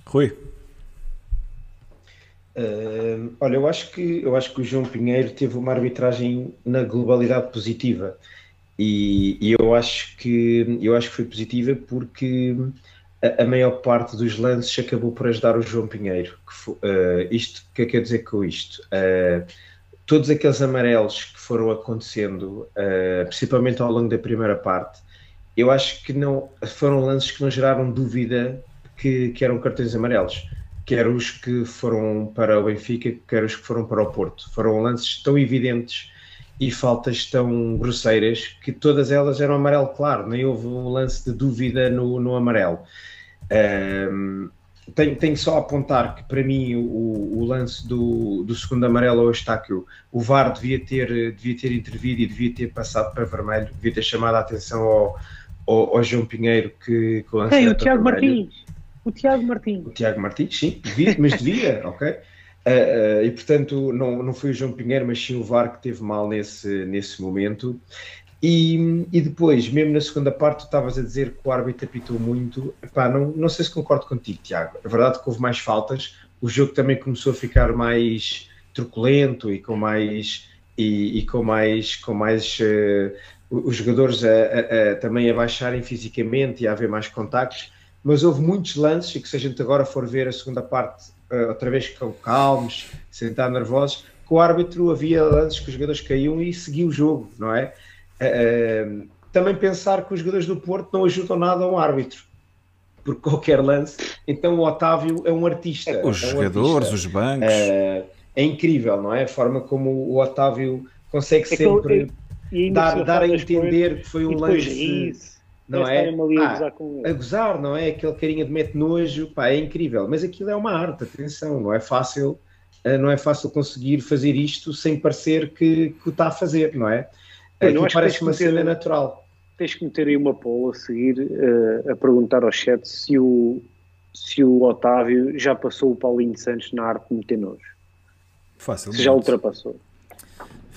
Rui. Uh, olha, eu acho que eu acho que o João Pinheiro teve uma arbitragem na globalidade positiva e, e, eu acho que eu acho que foi positiva porque a, a, maior parte dos lances acabou por ajudar o João Pinheiro. Que foi, uh, isto o que é que quer dizer com isto? Uh, todos aqueles amarelos que foram acontecendo, uh, principalmente ao longo da primeira parte, eu acho que não foram lances que não geraram dúvida que, que eram cartões amarelos. Quer os que foram para o Benfica, quer os que foram para o Porto. Foram lances tão evidentes e faltas tão grosseiras que todas elas eram amarelo claro, nem houve um lance de dúvida no, no amarelo. Um, tenho, tenho, só a apontar que para mim o, o lance do, do, segundo amarelo ao Estáquio, o VAR devia ter, devia ter intervido e devia ter passado para vermelho, devia ter chamado a atenção ao, ao, ao João Pinheiro que, que o o Tiago Martins. O Tiago Martins. O Tiago Martins, sim, devia, mas devia, ok. Uh, uh, e portanto, não, não foi o João Pinheiro, mas sim o VAR que teve mal nesse, nesse momento. E, e depois, mesmo na segunda parte, tu estavas a dizer que o árbitro apitou muito. Epá, não, não sei se concordo contigo, Tiago. A verdade é que houve mais faltas, o jogo também começou a ficar mais truculento e com mais. E, e com mais, com mais uh, os jogadores a, a, a, também a baixarem fisicamente e a haver mais contactos, mas houve muitos lances e que se a gente agora for ver a segunda parte outra vez calmos, sem estar nervosos, que o árbitro havia lances que os jogadores caíam e seguiu o jogo, não é? Uh, também pensar que os jogadores do Porto não ajudam nada a um árbitro, porque qualquer lance, então o Otávio é um artista. É, os é um jogadores, artista. os bancos. Uh, é incrível, não é? A forma como o Otávio consegue é sempre dar, dar a entender que foi um lance não é? Ali a, ah, gozar com ele. a gozar, não é? Aquele carinha de mete nojo, pá, é incrível. Mas aquilo é uma arte, atenção, não é fácil, eh, não é fácil conseguir fazer isto sem parecer que, que o está a fazer, não é? Aquilo parece uma cena natural. Tens que meter aí uma poll a seguir uh, a perguntar ao chat se o, se o Otávio já passou o Paulinho Santos na arte de meter nojo. Fácil. Se já ultrapassou.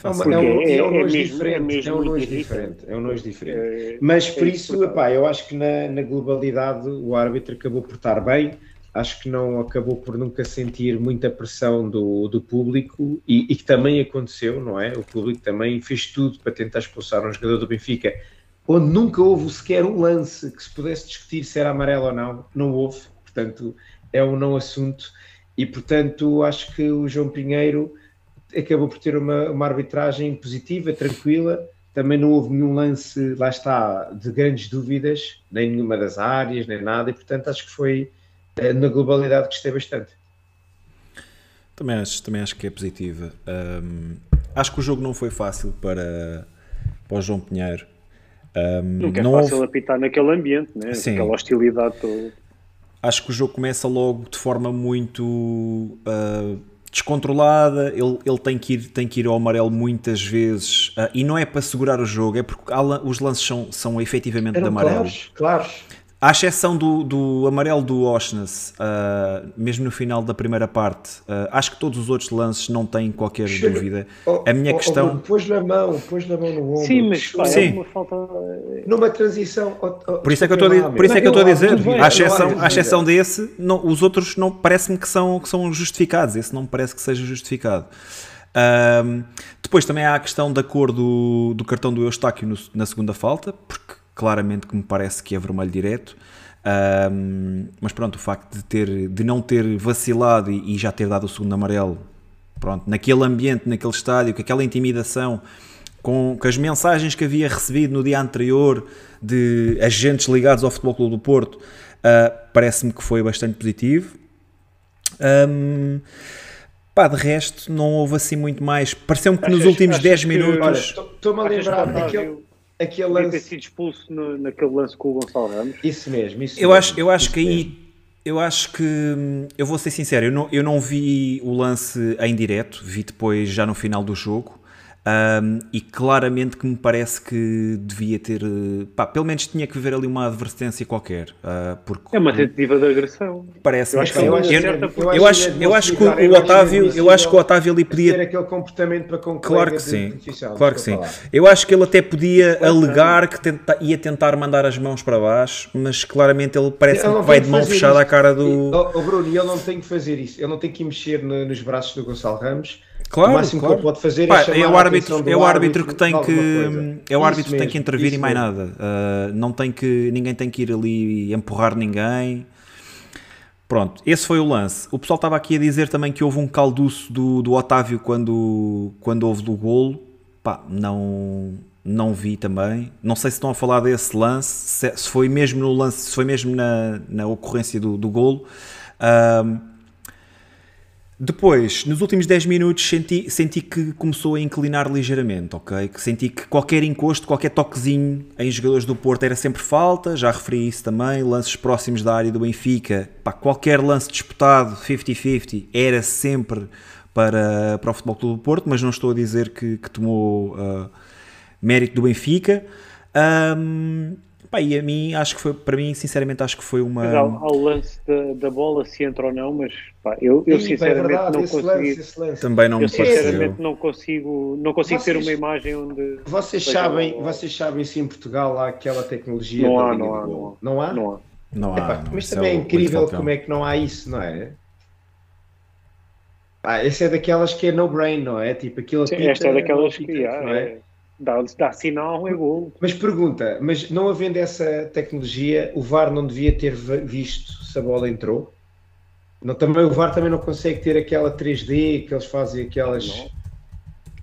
É, uma, é um, é é- é nojo mesmo- diferente. é um nojo diferente. É um nojo diferente. É- Mas por isso, epá, eu acho que na, na globalidade o árbitro acabou por estar bem. Acho que não acabou por nunca sentir muita pressão do, do público e, e que também aconteceu, não é? O público também fez tudo para tentar expulsar um jogador do Benfica, onde nunca houve sequer um lance que se pudesse discutir se era amarelo ou não. Não houve, portanto, é um não assunto. E portanto, acho que o João Pinheiro acabou por ter uma, uma arbitragem positiva, tranquila. Também não houve nenhum lance, lá está, de grandes dúvidas, nem nenhuma das áreas, nem nada, e portanto acho que foi eh, na globalidade que gostei bastante. Também acho, também acho que é positiva. Ahm, acho que o jogo não foi fácil para, para o João Pinheiro. Ahm, Nunca é não fácil houve- apitar naquele ambiente, né? Sim. aquela hostilidade toda. acho que o jogo começa logo de forma muito ah, descontrolada. Ele, ele tem, que ir, tem que ir ao amarelo muitas vezes ah, e não é para segurar o jogo, é porque os lances são, são efetivamente de Eram amarelo. claros, claros. À exceção do, do amarelo do Oshness, ah, mesmo no final da primeira parte, ah, acho que todos os outros lances não têm qualquer Chega- dúvida. Oh, A minha oh, oh, questão. Bruno, pôs-lhe a mão, pôs-lhe a mão no ombro. Sim, mas pá, Sim. é uma falta. Numa transição. oh, oh, Por isso é que eu estou a, por isso é que eu estou a dizer, dúvida, à exceção, à exceção desse, não, os outros não parece-me que são, que são justificados. Esse não me parece que seja justificado. Ahm, depois também há a questão da cor do, do cartão do Eustáquio no- na segunda falta, porque claramente que me parece que é vermelho direto. Ahm, mas pronto, o facto de, ter, de não ter vacilado e, e já ter dado o segundo amarelo, pronto, naquele ambiente, naquele estádio, com aquela intimidação, com, com as mensagens que havia recebido no dia anterior de agentes ligados ao Futebol Clube do Porto, ah, parece-me que foi bastante positivo. Ahm, pá, de resto, não houve assim muito mais. Pareceu-me que nos Achas- últimos achas 10 que- minutos. Estou-me a lembrar daquele, aquele podia ter lance. sido expulso no- naquele lance com o Gonçalo Ramos? Isso mesmo, isso Eu mesmo, acho, eu acho isso que mesmo. aí. Eu acho que. Eu vou ser sincero, eu não, eu não vi o lance em direto, vi depois já no final do jogo. Hum, e claramente que me parece que devia ter. Pá, pelo menos tinha que haver ali uma advertência qualquer. ah, porque É uma tentativa de agressão. parece Eu que acho que sim. é uma Eu- certa- eu, eu acho, eu acho que o, eu Otávio, eu acho que o Otávio ali ter podia aquele comportamento para com o Claro que sim, claro que sim. Eu acho que ele até podia alegar que tenta- ia tentar mandar as mãos para baixo, mas claramente ele parece Ele que não vai de que mão fechada à cara do. oh, oh, Bruno, e ele não tem que fazer isso. Ele não tem que mexer no- nos braços do Gonçalo Ramos. Claro, o máximo claro. que ele pode fazer Pá, é chamar é o árbitro, é o árbitro que tem que é o árbitro que tem mesmo, que intervir e mais mesmo. nada. Ah, não tem que ninguém tem que ir ali empurrar ninguém. Pronto, esse foi o lance. O pessoal estava aqui a dizer também que houve um calduço do, do Otávio quando, quando houve do golo. Pá, não, não vi também. Não sei se estão a falar desse lance, se, se foi mesmo no lance, se foi mesmo na, na ocorrência do, do golo. Depois, nos últimos 10 minutos, senti, senti que começou a inclinar ligeiramente, ok? Que senti que qualquer encosto, qualquer toquezinho em jogadores do Porto era sempre falta, já referi isso também. Lances próximos da área do Benfica, pá, qualquer lance disputado, 50-50, era sempre para, para o Futebol Clube do Porto, mas não estou a dizer que, que tomou ah, mérito do Benfica. Ahm, pá, e a mim, acho que foi, para mim, sinceramente, acho que foi uma. Mas há, há o lance da, da bola, se entra ou não, mas pá, eu, eu Sim, sinceramente é verdade, não consegui. lance, lance. Também não Eu me pareceu. sinceramente não consigo, não consigo ter Vocês- uma imagem onde. Vocês sabem, vocês sabem se em Portugal há aquela tecnologia Não há, não há, não Não há? Não há. Não há. Não, mas também é, o incrível como é que não há isso, não é? Ah, essa é daquelas que é no brain, não é? Tipo, aquilo Sim, apita, Esta é daquelas que ah, não é? É, dá, dá sinal, é golo. Mas pergunta, mas não havendo essa tecnologia, o VAR não devia ter visto se a bola entrou? Não, também, o VAR também não consegue ter aquela 3D que eles fazem aquelas. Não.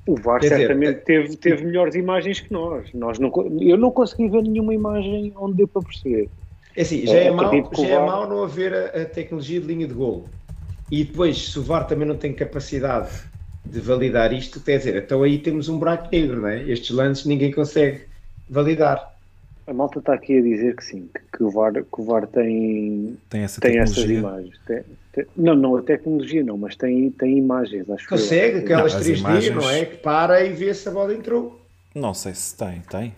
O VAR Quer dizer, certamente é- teve, teve melhores imagens que nós. nós não, eu não consegui ver nenhuma imagem onde deu para perceber. É assim, já é, mau, acredito que o já é VAR mau não haver a, a tecnologia de linha de golo. E depois, se o VAR também não tem capacidade de validar isto, quer dizer, então aí temos um buraco negro, não é? Estes lances ninguém consegue validar. A malta está aqui a dizer que sim, que, que o, VAR, que o VAR tem, Tem essa tem essas imagens. Tem- tem- não, não a tecnologia não, mas tem, tem imagens, acho que. Consegue aquelas Não, as 3D, imagens- não é? Que para e vê se a bola entrou. Não sei se tem, tem.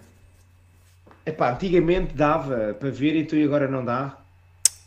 Epá, antigamente dava para ver, então e agora não dá.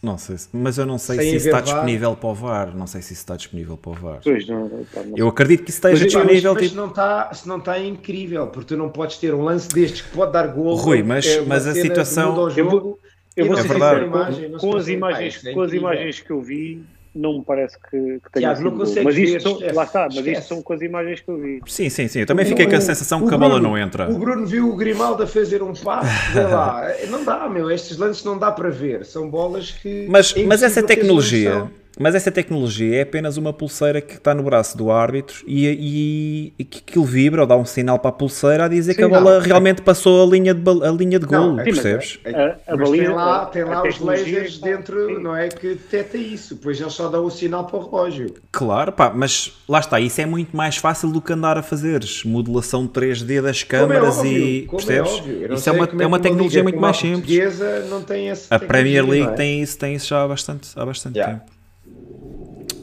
Não sei, mas eu não sei Sem se isso está disponível para o VAR. Não sei se isso está disponível para o VAR. Pois não, tá, não eu acredito que isso esteja mas, disponível. Mas, tipo... não está, se não está é incrível, porque tu não podes ter um lance destes que pode dar gol. Rui, mas, é mas a situação. Eu vou, eu vou é verdade. Imagem, com, com as imagens, com as imagens que eu vi, não me parece que, que tenha Tiago, sido mas isto são, lá está, mas isto são com as imagens que eu vi. Sim, sim, sim. Eu também fiquei com a sensação que a bola não entra. O Bruno viu o Grimaldo a fazer um passo, lá. Não dá, meu. Estes lances não dá para ver. São bolas que. Mas, é mas essa tecnologia. Mas essa tecnologia é apenas uma pulseira que está no braço do árbitro e, e, e que ele vibra ou dá um sinal para a pulseira a dizer Sim, que a bola não. realmente passou a linha de, a linha de gol, percebes? A, a, a mas tem lá, tem lá os lasers dentro, sim. não é? Que detecta isso, pois eles só dão o sinal para o relógio. Claro, pá, mas lá está, isso é muito mais fácil do que andar a fazeres modulação 3D das câmaras é óbvio, e é percebes? É isso é uma, é uma tecnologia muito mais simples. Não tem a Premier League é? tem isso, tem isso já há bastante, há bastante yeah. tempo.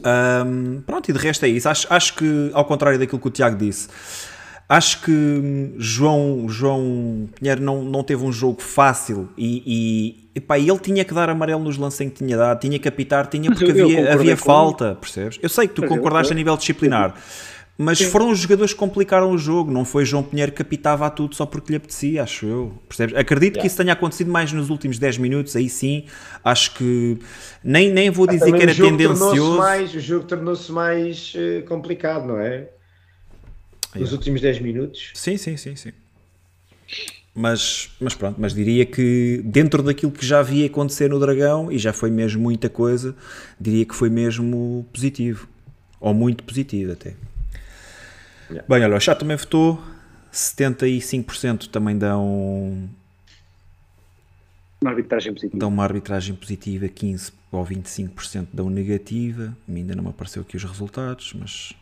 Um, pronto, e de resto é isso. Acho, acho que, ao contrário daquilo que o Tiago disse, acho que João, João Pinheiro não, não teve um jogo fácil e, e epá, ele tinha que dar amarelo nos lances em que tinha dado, tinha que apitar, tinha porque eu, havia, havia falta, percebes? Eu sei que tu mas concordaste eu, a nível disciplinar. Mas Sim. foram os jogadores que complicaram o jogo, não foi João Pinheiro que apitava a tudo só porque lhe apetecia, acho eu. Percebes? Acredito yeah. que isso tenha acontecido mais nos últimos 10 minutos, aí sim, acho que nem, nem vou dizer que era tendencioso. Mais, o jogo tornou-se mais uh, complicado, não é? Yeah. Nos últimos 10 minutos. Sim, sim, sim, sim. Mas, mas pronto, mas diria que dentro daquilo que já vi acontecer no Dragão, e já foi mesmo muita coisa, diria que foi mesmo positivo. Ou muito positivo até. Yeah. Bem, olha, o chat também votou. 75% também dão. Uma arbitragem positiva. Dão uma arbitragem positiva, 15% ou 25% dão negativa. Ainda não me apareceu aqui os resultados, mas.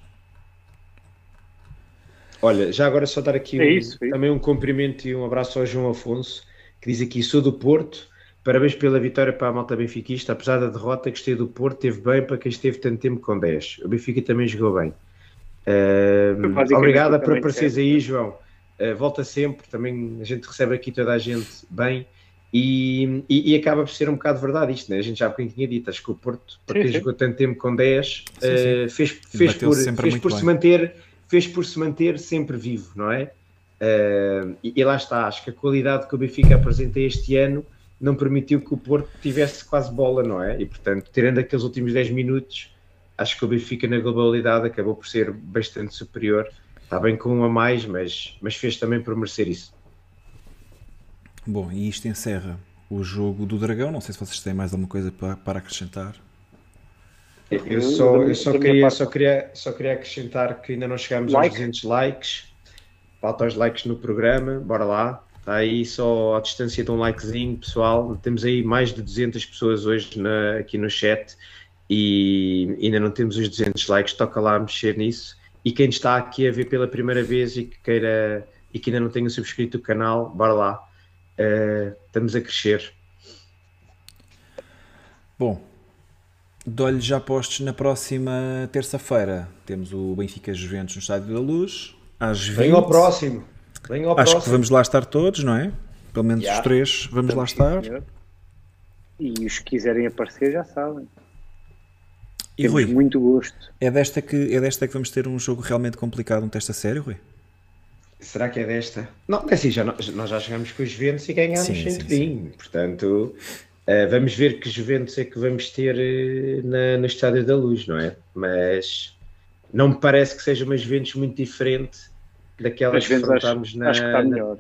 Olha, já agora só dar aqui é um, isso, é também um cumprimento e um abraço ao João Afonso, que diz aqui: sou do Porto. Parabéns pela vitória para a malta benfiquista. Apesar da derrota, gostei do Porto. Teve bem para quem esteve tanto tempo com 10. O Benfica também jogou bem. Uh, obrigada por apareceres aí, João. Uh, volta sempre, também a gente recebe aqui toda a gente bem e, e, e acaba por ser um bocado verdade isto, né? a gente já há bocadinho tinha dito, acho que o Porto, para quem jogou tanto tempo com 10, sim, sim. Uh, fez, fez por, fez por se manter fez por se manter sempre vivo, não é? Uh, e, e, lá está, acho que a qualidade que o Benfica apresenta este ano não permitiu que o Porto tivesse quase bola, não é? E portanto, tirando aqueles últimos 10 minutos, acho que o Benfica na globalidade acabou por ser bastante superior. Está bem com um a mais, mas, mas fez também por merecer isso. Bom, e isto encerra o jogo do Dragão. Não sei se vocês têm mais alguma coisa para, para acrescentar. Eu só, eu só, queria, só, queria, só queria acrescentar que ainda não chegamos like. aos 200 likes. Falta os likes no programa, bora lá. Está aí só a distância de um likezinho, pessoal. Temos aí mais de 200 pessoas hoje na, aqui no chat e ainda não temos os 200 likes, toca lá mexer nisso. E quem está aqui a ver pela primeira vez e que queira e que ainda não tenha subscrito o canal, bora lá. Uh, estamos a crescer. Bom, dou-lhe já postos na próxima terça-feira. Temos o Benfica Juventus no Estádio da Luz. Às 20. Venham ao próximo. Venham ao Acho próximo. que vamos lá estar todos, não é? Pelo menos yeah. os três vamos Estamos lá estar. E os que quiserem aparecer já sabem. E Temos Rui, muito gosto. É desta, que, é desta que vamos ter um jogo realmente complicado, um teste a sério, Rui? Será que é desta? Não, é assim, já, nós já jogamos com os Juventus e ganhámos sim, sem sim, Portanto, uh, vamos ver que Juventus é que vamos ter uh, na, no Estádio da Luz, não é? Mas não me parece que seja uma Juventus muito diferente daquelas que enfrentámos na... Acho que está melhor.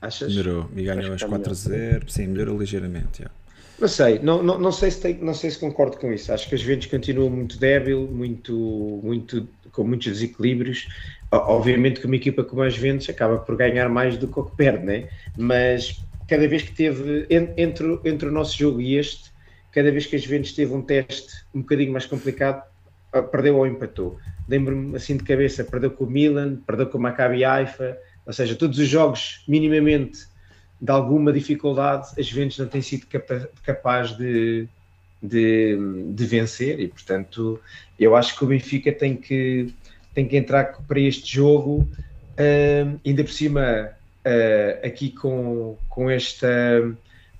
Achas? Melhorou e ganhou as 4 a 0. Sim, melhorou ligeiramente. Yeah. Não sei, não, não, não, sei se tem, não sei se concordo com isso. Acho que as Juventus continuam muito débil, muito, muito, com muitos desequilíbrios. Obviamente que uma equipa como as Juventus acaba por ganhar mais do que o que perde, né? mas cada vez que teve, entre, entre o nosso jogo e este, cada vez que as Juventus teve um teste um bocadinho mais complicado, perdeu ou empatou. Lembro-me assim de cabeça, perdeu com o Milan, perdeu com o Maccabi Haifa, ou seja, todos os jogos minimamente de alguma dificuldade, as Juventus não têm sido capa capaz de, de, de, vencer e, portanto, eu acho que o Benfica tem que, tem que entrar para este jogo, uh, ainda por cima, uh, aqui com, com esta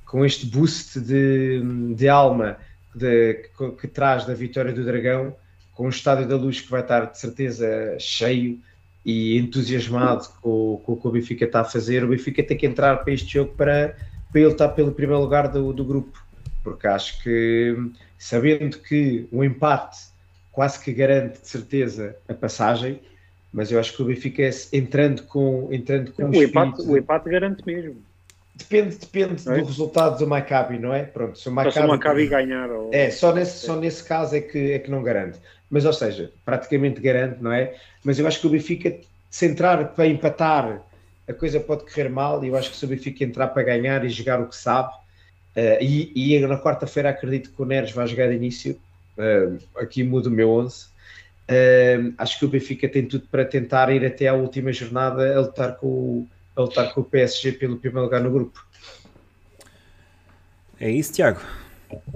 com este boost de, de alma de, que, que, traz da vitória do Dragão, com o Estádio da Luz que vai estar de certeza cheio e entusiasmado com, com o que o Benfica está a fazer, o Benfica tem que entrar para este jogo para, para ele estar pelo primeiro lugar do, do grupo, porque acho que sabendo que o empate quase que garante de certeza a passagem, mas eu acho que o Benfica é entrando com entrando com o, empate, o empate garante mesmo. Depende, depende é? do resultado do Maccabi, não é? Pronto, se o Maccabi, se o Maccabi ganhar. Ou... É, só nesse, só nesse caso é que, é que não garante. Mas, ou seja, praticamente garante, não é? Mas eu acho que o Benfica, se entrar para empatar, a coisa pode correr mal. E eu acho que se o Benfica entrar para ganhar e jogar o que sabe, uh, e, e na quarta-feira acredito que o Neres vai jogar de início, uh, aqui mudo o meu 11. Uh, acho que o Benfica tem tudo para tentar ir até à última jornada a lutar com o a lutar com o PSG pelo primeiro lugar no grupo. É isso, Tiago.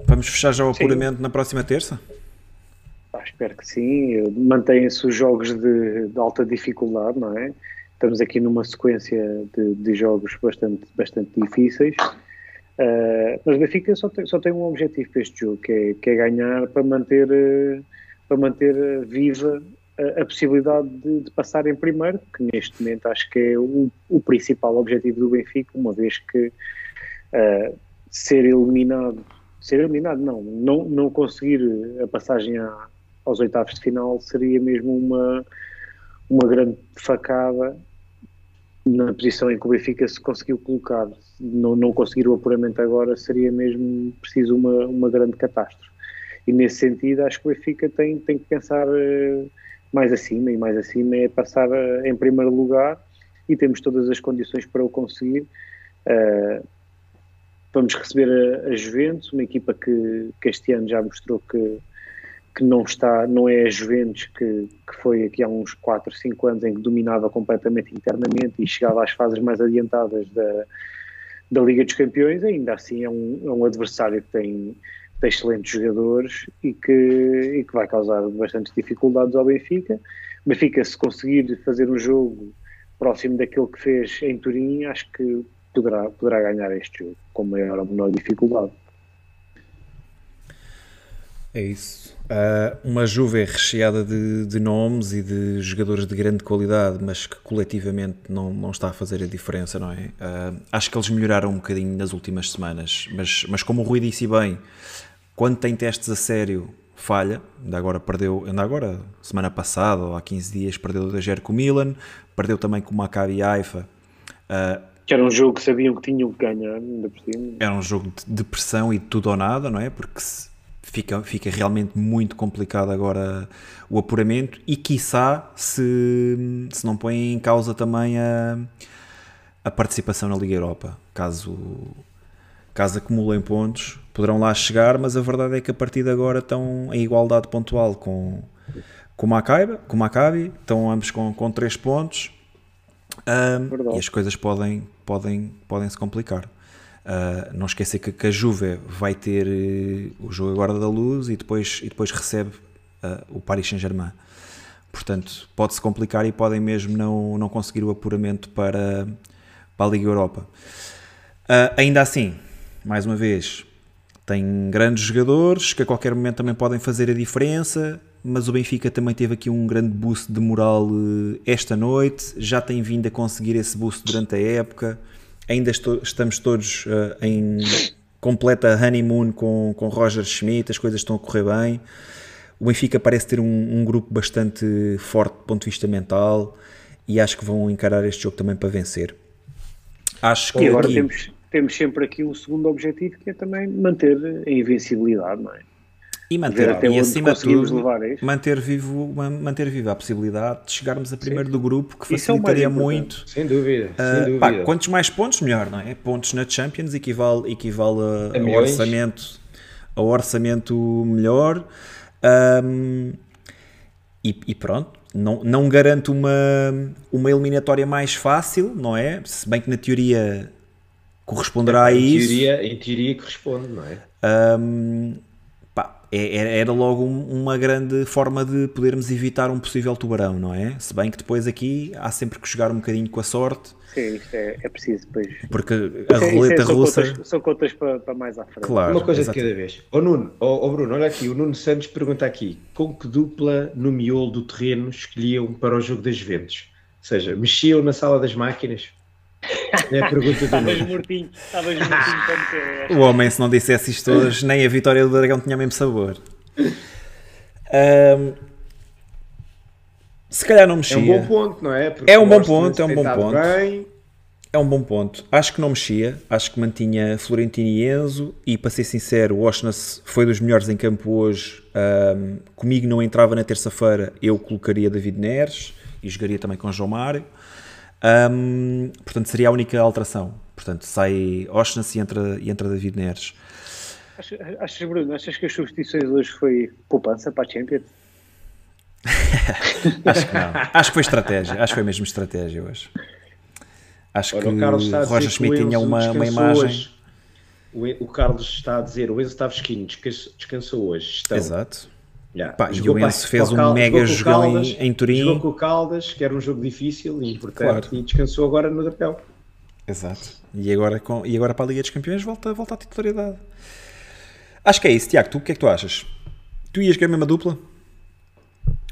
Vamos fechar já o apuramento sim. na próxima terça? Ah, espero que sim. Mantêm-se os jogos de, de, alta dificuldade, não é? Estamos aqui numa sequência de, de jogos bastante, bastante difíceis. Uh, mas o Benfica só tem, só tem um objetivo para este jogo, que é, que é ganhar para manter, para manter viva a, a possibilidade de, de, passar em primeiro, que neste momento acho que é o, o principal objetivo do Benfica, uma vez que uh, ser eliminado, ser eliminado não, não, não conseguir a passagem a, aos oitavos de final seria mesmo uma, uma grande facada na posição em que o Benfica se conseguiu colocar. Não, não conseguir o apuramento agora seria mesmo preciso uma, uma grande catástrofe. E nesse sentido, acho que o Benfica tem, tem que pensar uh, mais acima, e mais acima é passar uh, em primeiro lugar e temos todas as condições para o conseguir. Uh, vamos receber a, a, Juventus, uma equipa que, que este ano já mostrou que, que não está, não é a Juventus que, que foi aqui há uns 4, 5 anos em que dominava completamente internamente e chegava às fases mais adiantadas da, da Liga dos Campeões, ainda assim é um, é um adversário que tem tem excelentes jogadores e que, e que vai causar bastantes dificuldades ao Benfica. Benfica, se conseguir fazer um jogo próximo daquilo que fez em Turim, acho que poderá, poderá ganhar este jogo com maior ou menor dificuldade. É isso. Uh, uma Juve recheada de, de, nomes e de jogadores de grande qualidade, mas que coletivamente não, não está a fazer a diferença, não é? Uh, acho que eles melhoraram um bocadinho nas últimas semanas, mas, mas como o Rui disse bem, quando tem testes a sério, falha. Ainda agora perdeu, ainda agora, semana passada ou há 15 dias, perdeu da Ger com o Milan, perdeu também com o Maccabi Haifa. Uh, que era um jogo que sabiam que tinham que ganhar, ainda por cima. Era um jogo de pressão e de tudo ou nada, não é? Porque fica, fica realmente muito complicado agora o apuramento e, quiçá, se, se não põe em causa também a, a participação na Liga Europa, caso caso acumulem pontos, poderão lá chegar, mas a verdade é que a partir de agora estão em igualdade pontual com, com o Maccabi, com Maccabi estão ambos com, com 3 pontos. Um, e as coisas podem, podem, podem se complicar. Uh, não esquecer que, que, a Juve vai ter uh, o jogo agora da luz e depois, e depois recebe uh, o Paris Saint-Germain. Portanto, pode-se complicar e podem mesmo não, não conseguir o apuramento para, para a Liga Europa. Ah, ainda assim, mais uma vez, tem grandes jogadores que a qualquer momento também podem fazer a diferença, mas o Benfica também teve aqui um grande boost de moral eh, esta noite, já tem vindo a conseguir esse boost durante a época, ainda estou, estamos todos uh, em completa honeymoon com, com Roger Schmidt, as coisas estão a correr bem. O Benfica parece ter um, um grupo bastante forte do ponto de vista mental e acho que vão encarar este jogo também para vencer. Acho que e agora aqui... temos, temos sempre aqui o segundo objetivo que é também manter a invencibilidade, não é? E manter, e acima de tudo, manter, vivo, manter viva a possibilidade de chegarmos a primeiro Sim. do grupo, que é facilitaria é muito. Sem dúvida. Uh, sem dúvida. Pá, quantos mais pontos, melhor, não é? Pontos na Champions equivale, equivale a, a orçamento, ao orçamento melhor. Um, e, e, pronto, não, não garante uma, uma eliminatória mais fácil, não é? Se bem que na teoria corresponderá é, a em isso. Teoria, em teoria corresponde, não é? Um, é, era logo uma grande forma de podermos evitar um possível tubarão, não é? Se bem que depois aqui há sempre que jogar um bocadinho com a sorte. Sim, isto é, é preciso depois. Porque a é, roleta é, são russa. Contas, são contas para, para, mais à frente. Claro, uma coisa exatamente. de cada vez. Oh, Nuno, oh, oh, Bruno, olha aqui, o Nuno Santos pergunta aqui: com que dupla no miolo do terreno escolhiam para o jogo das Juventus? Ou seja, mexiam na sala das máquinas? É a pergunta do Estavas mortinho, estavas mortinho como que O homem, se não dissesse isto hoje, nem a vitória do Dragão tinha o mesmo sabor. Um, se calhar não mexia. É um bom ponto, não é? Porque é um bom ponto, é um bom ponto. Bem. É um bom ponto. Acho que não mexia. Acho que mantinha Florentino e Enzo. E para ser sincero, o Oshness foi dos melhores em campo hoje. Um, comigo não entrava na terça-feira. Eu colocaria David Neres e jogaria também com João Mário. Um, portanto, seria a única alteração. Portanto, sai Oshness e entra, e entra David Neres. Achas, Bruno, achas que as substituições hoje foi poupança para a Champions? acho que não. Acho que foi estratégia. Acho que foi mesmo estratégia hoje. Acho Ora, que o Roger Schmidt tinha uma, uma imagem. Hoje. O, Carlos está a dizer: o Enzo está fresquinho, descansou hoje. Estão. Exato. Yeah. Pá, e o Enzo fez um mega jogão em, em Turim. Jogou com o Caldas, que era um jogo difícil e importante, claro. e descansou agora no Drapel. Exato. E agora, com, e agora para a Liga dos Campeões volta, volta à titularidade. Acho que é isso, Tiago. Tu o que é que tu achas? Tu ias com a mesma dupla?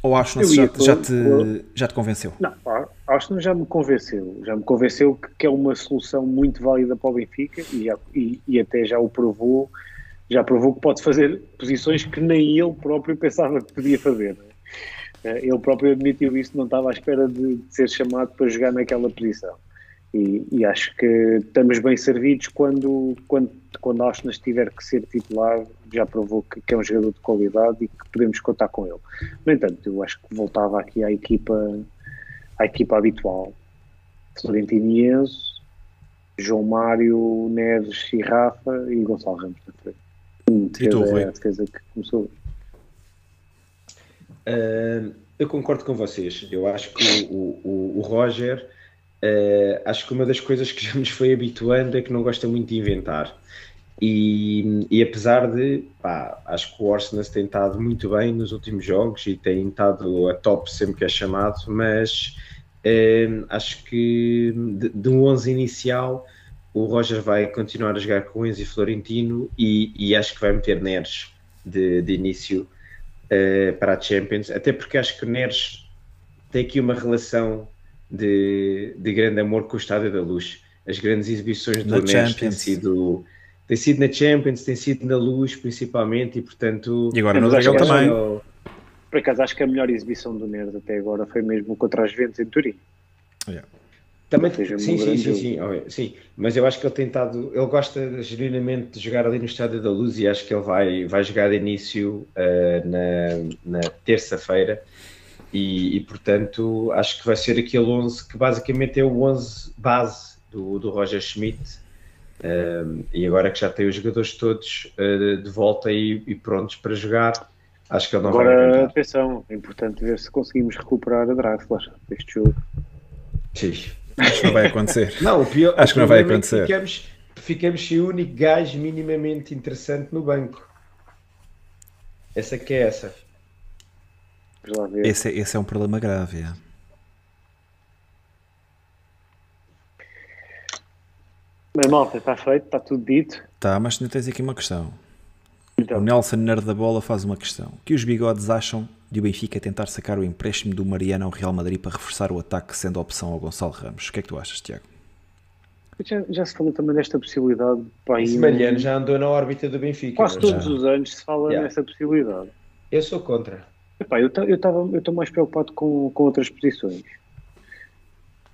Ou acho que já, já, te, já te convenceu? Não, acho que já me convenceu. Já me convenceu que, que, é uma solução muito válida para o Benfica e, e, e, até já o provou. Já provou que pode fazer posições que nem ele próprio pensava que podia fazer. É? Ele próprio admitiu isso, não estava à espera de, de ser chamado para jogar naquela posição. E, e, acho que estamos bem servidos quando, quando, quando Austin tiver que ser titular, já provou que, que, é um jogador de qualidade e que podemos contar com ele. No entanto, eu acho que voltava aqui à equipa, à equipa habitual. Florentino e Enzo, João Mário, Neves e Rafa e Gonçalo Ramos na frente. Defesa, é a defesa que começou. Uh, eu concordo com vocês. Eu acho que o, o, o Roger Uh, acho que uma das coisas que já nos foi habituando é que não gosta muito de inventar. E, e apesar de, pá, acho que o Arsenal tem estado muito bem nos últimos jogos e tem estado a top sempre que é chamado, mas uh, acho que de, de, um 11 inicial o Roger vai continuar a jogar com o Enzo e Florentino e, e acho que vai meter Neres de, de início uh, para a Champions, até porque acho que o Neres tem aqui uma relação de, de grande amor com o Estádio da Luz. As grandes exibições do Neres têm sido, têm sido na Champions, têm sido na Luz principalmente, e portanto. E agora no Dragão também. Por acaso acho que a melhor exibição do Neres até agora foi mesmo contra as Ventos em Turim. Yeah. Também, sim, sim, sim, sim, sim, sim, mas eu acho que ele tem estado, ele gosta genuinamente de jogar ali no Estádio da Luz e acho que ele vai, vai jogar de início uh, na, na terça-feira. E, e, portanto acho que vai ser aquele 11 que basicamente é o 11 base do, do Roger Schmidt. Um, e agora que já tem os jogadores todos uh, de volta e, e, prontos para jogar acho que ele não agora, vai atenção, é importante ver se conseguimos recuperar a Draxler deste jogo. Sim. Acho que não vai acontecer não, o pior, acho que não vai é acontecer ficamos, ficamos sem o único gajo minimamente interessante no banco essa que é essa esse, é, esse é um problema grave. É. Mas malta, está feito, está tudo dito. Tá, mas não tens aqui uma questão. Então. O Nelson Nerd da Bola faz uma questão. que os bigodes acham de o Benfica tentar sacar o empréstimo do Mariano ao Real Madrid para reforçar o ataque, sendo a opção ao Gonçalo Ramos? O que é que tu achas, Tiago? Já, já, se falou também desta possibilidade. Pá, Esse Mariano já andou na órbita do Benfica. Quase todos já. os anos se fala yeah. nessa possibilidade. Eu sou contra. Epá, eu estou mais preocupado com, com outras posições.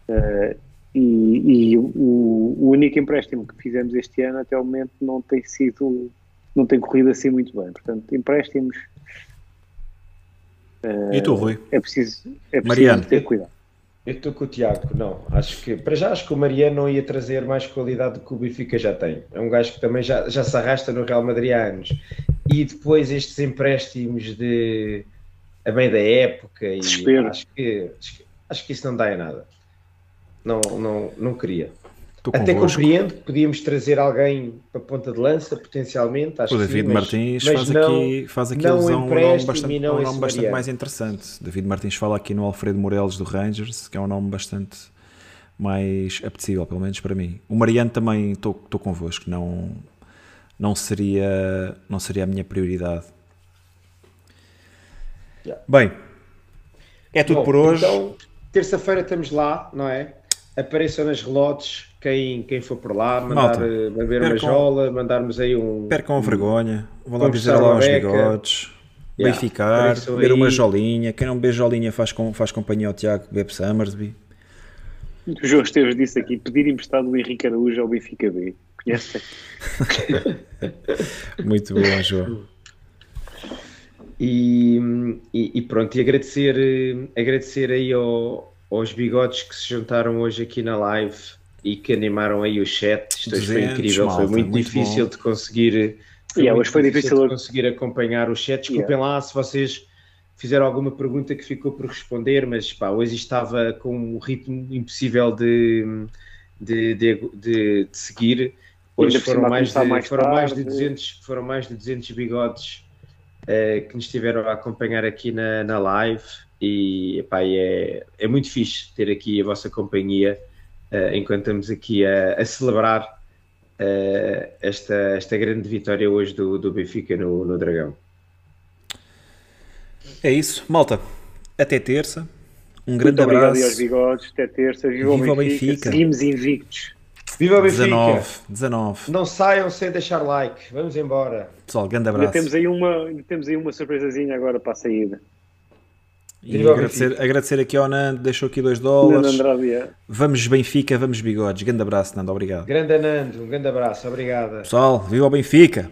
Uh, e, e o, o, único empréstimo que fizemos este ano até o momento não tem sido não tem corrido assim muito bem. Portanto, empréstimos uh, e tu, Rui? É preciso, é preciso Mariano. ter cuidado. Eu estou com o Tiago, não. Acho que, para já, acho que o Mariano não ia trazer mais qualidade do que o Benfica já tem. É um gajo que também já, já se arrasta no Real Madrid há anos. E depois estes empréstimos de a meio da época e acho que, acho que isso não dá em nada. Não, não, não queria. Até compreendo que podíamos trazer alguém para ponta de lança, potencialmente. Acho o David sim, mas, Martins mas faz, não, aqui, faz aqui alusão um nome bastante, um nome bastante mais interessante. David Martins fala aqui no Alfredo Morelos do Rangers, que é um nome bastante mais apetecível, pelo menos para mim. O Mariano também estou convosco, não, não, seria, não seria a minha prioridade. Yeah. Bem, é tudo Bom, por hoje. Então, terça-feira estamos lá, não é? Apareçam nas relotes quem, quem for por lá, mandar Malta, eh, beber uma jola, mandarmos aí um. Percam a vergonha, vão lá dizer lá uma aos beca. bigodes, Yeah, apareçam beber uma aí. jolinha. Quem não bebe jolinha faz, com, faz companhia ao Tiago, bebe Summersby. O João Esteves disse aqui: pedir emprestado o Henrique Araújo ao Benfica B. Conhecem? Muito bom, João. E, e, e pronto, e agradecer, eh, agradecer aí ao- aos bigodes que se juntaram hoje aqui na live e que animaram aí o chat. Isto hoje foi 200, incrível, foi malta, muito, muito difícil bom. de conseguir. Yeah, muito hoje foi difícil. de conseguir acompanhar o chat. Desculpem lá se vocês fizeram alguma pergunta que ficou por responder, mas pá, hoje estava com um ritmo impossível de, de, de, de- de seguir. Hoje foram mais, de, mais foram, mais de tarde. 200, foram mais de 200 bigodes eh, que nos estiveram a acompanhar aqui na, na live e, epá, é, é muito fixe ter aqui a vossa companhia eh, enquanto estamos aqui a, a celebrar eh, esta, esta grande vitória hoje do, do Benfica no, no Dragão. É isso, malta. Até terça. Um grande Muito obrigado aí aos abraço. bigodes. Até terça. Viva, Viva o Benfica. Benfica. Seguimos invictos. Viva o Benfica! 19, 19. Não saiam sem deixar like. Vamos embora. Pessoal, grande Ainda abraço. temos, aí uma, ainda temos aí uma surpresazinha agora para a saída. E agradecer, agradecer aqui ao Nando, deixou aqui 2 Nando dólares. É. Vamos Benfica, vamos bigodes. Grande abraço, Nando, obrigado. Grande Anando, um grande abraço. Obrigada. Pessoal, viva o Benfica!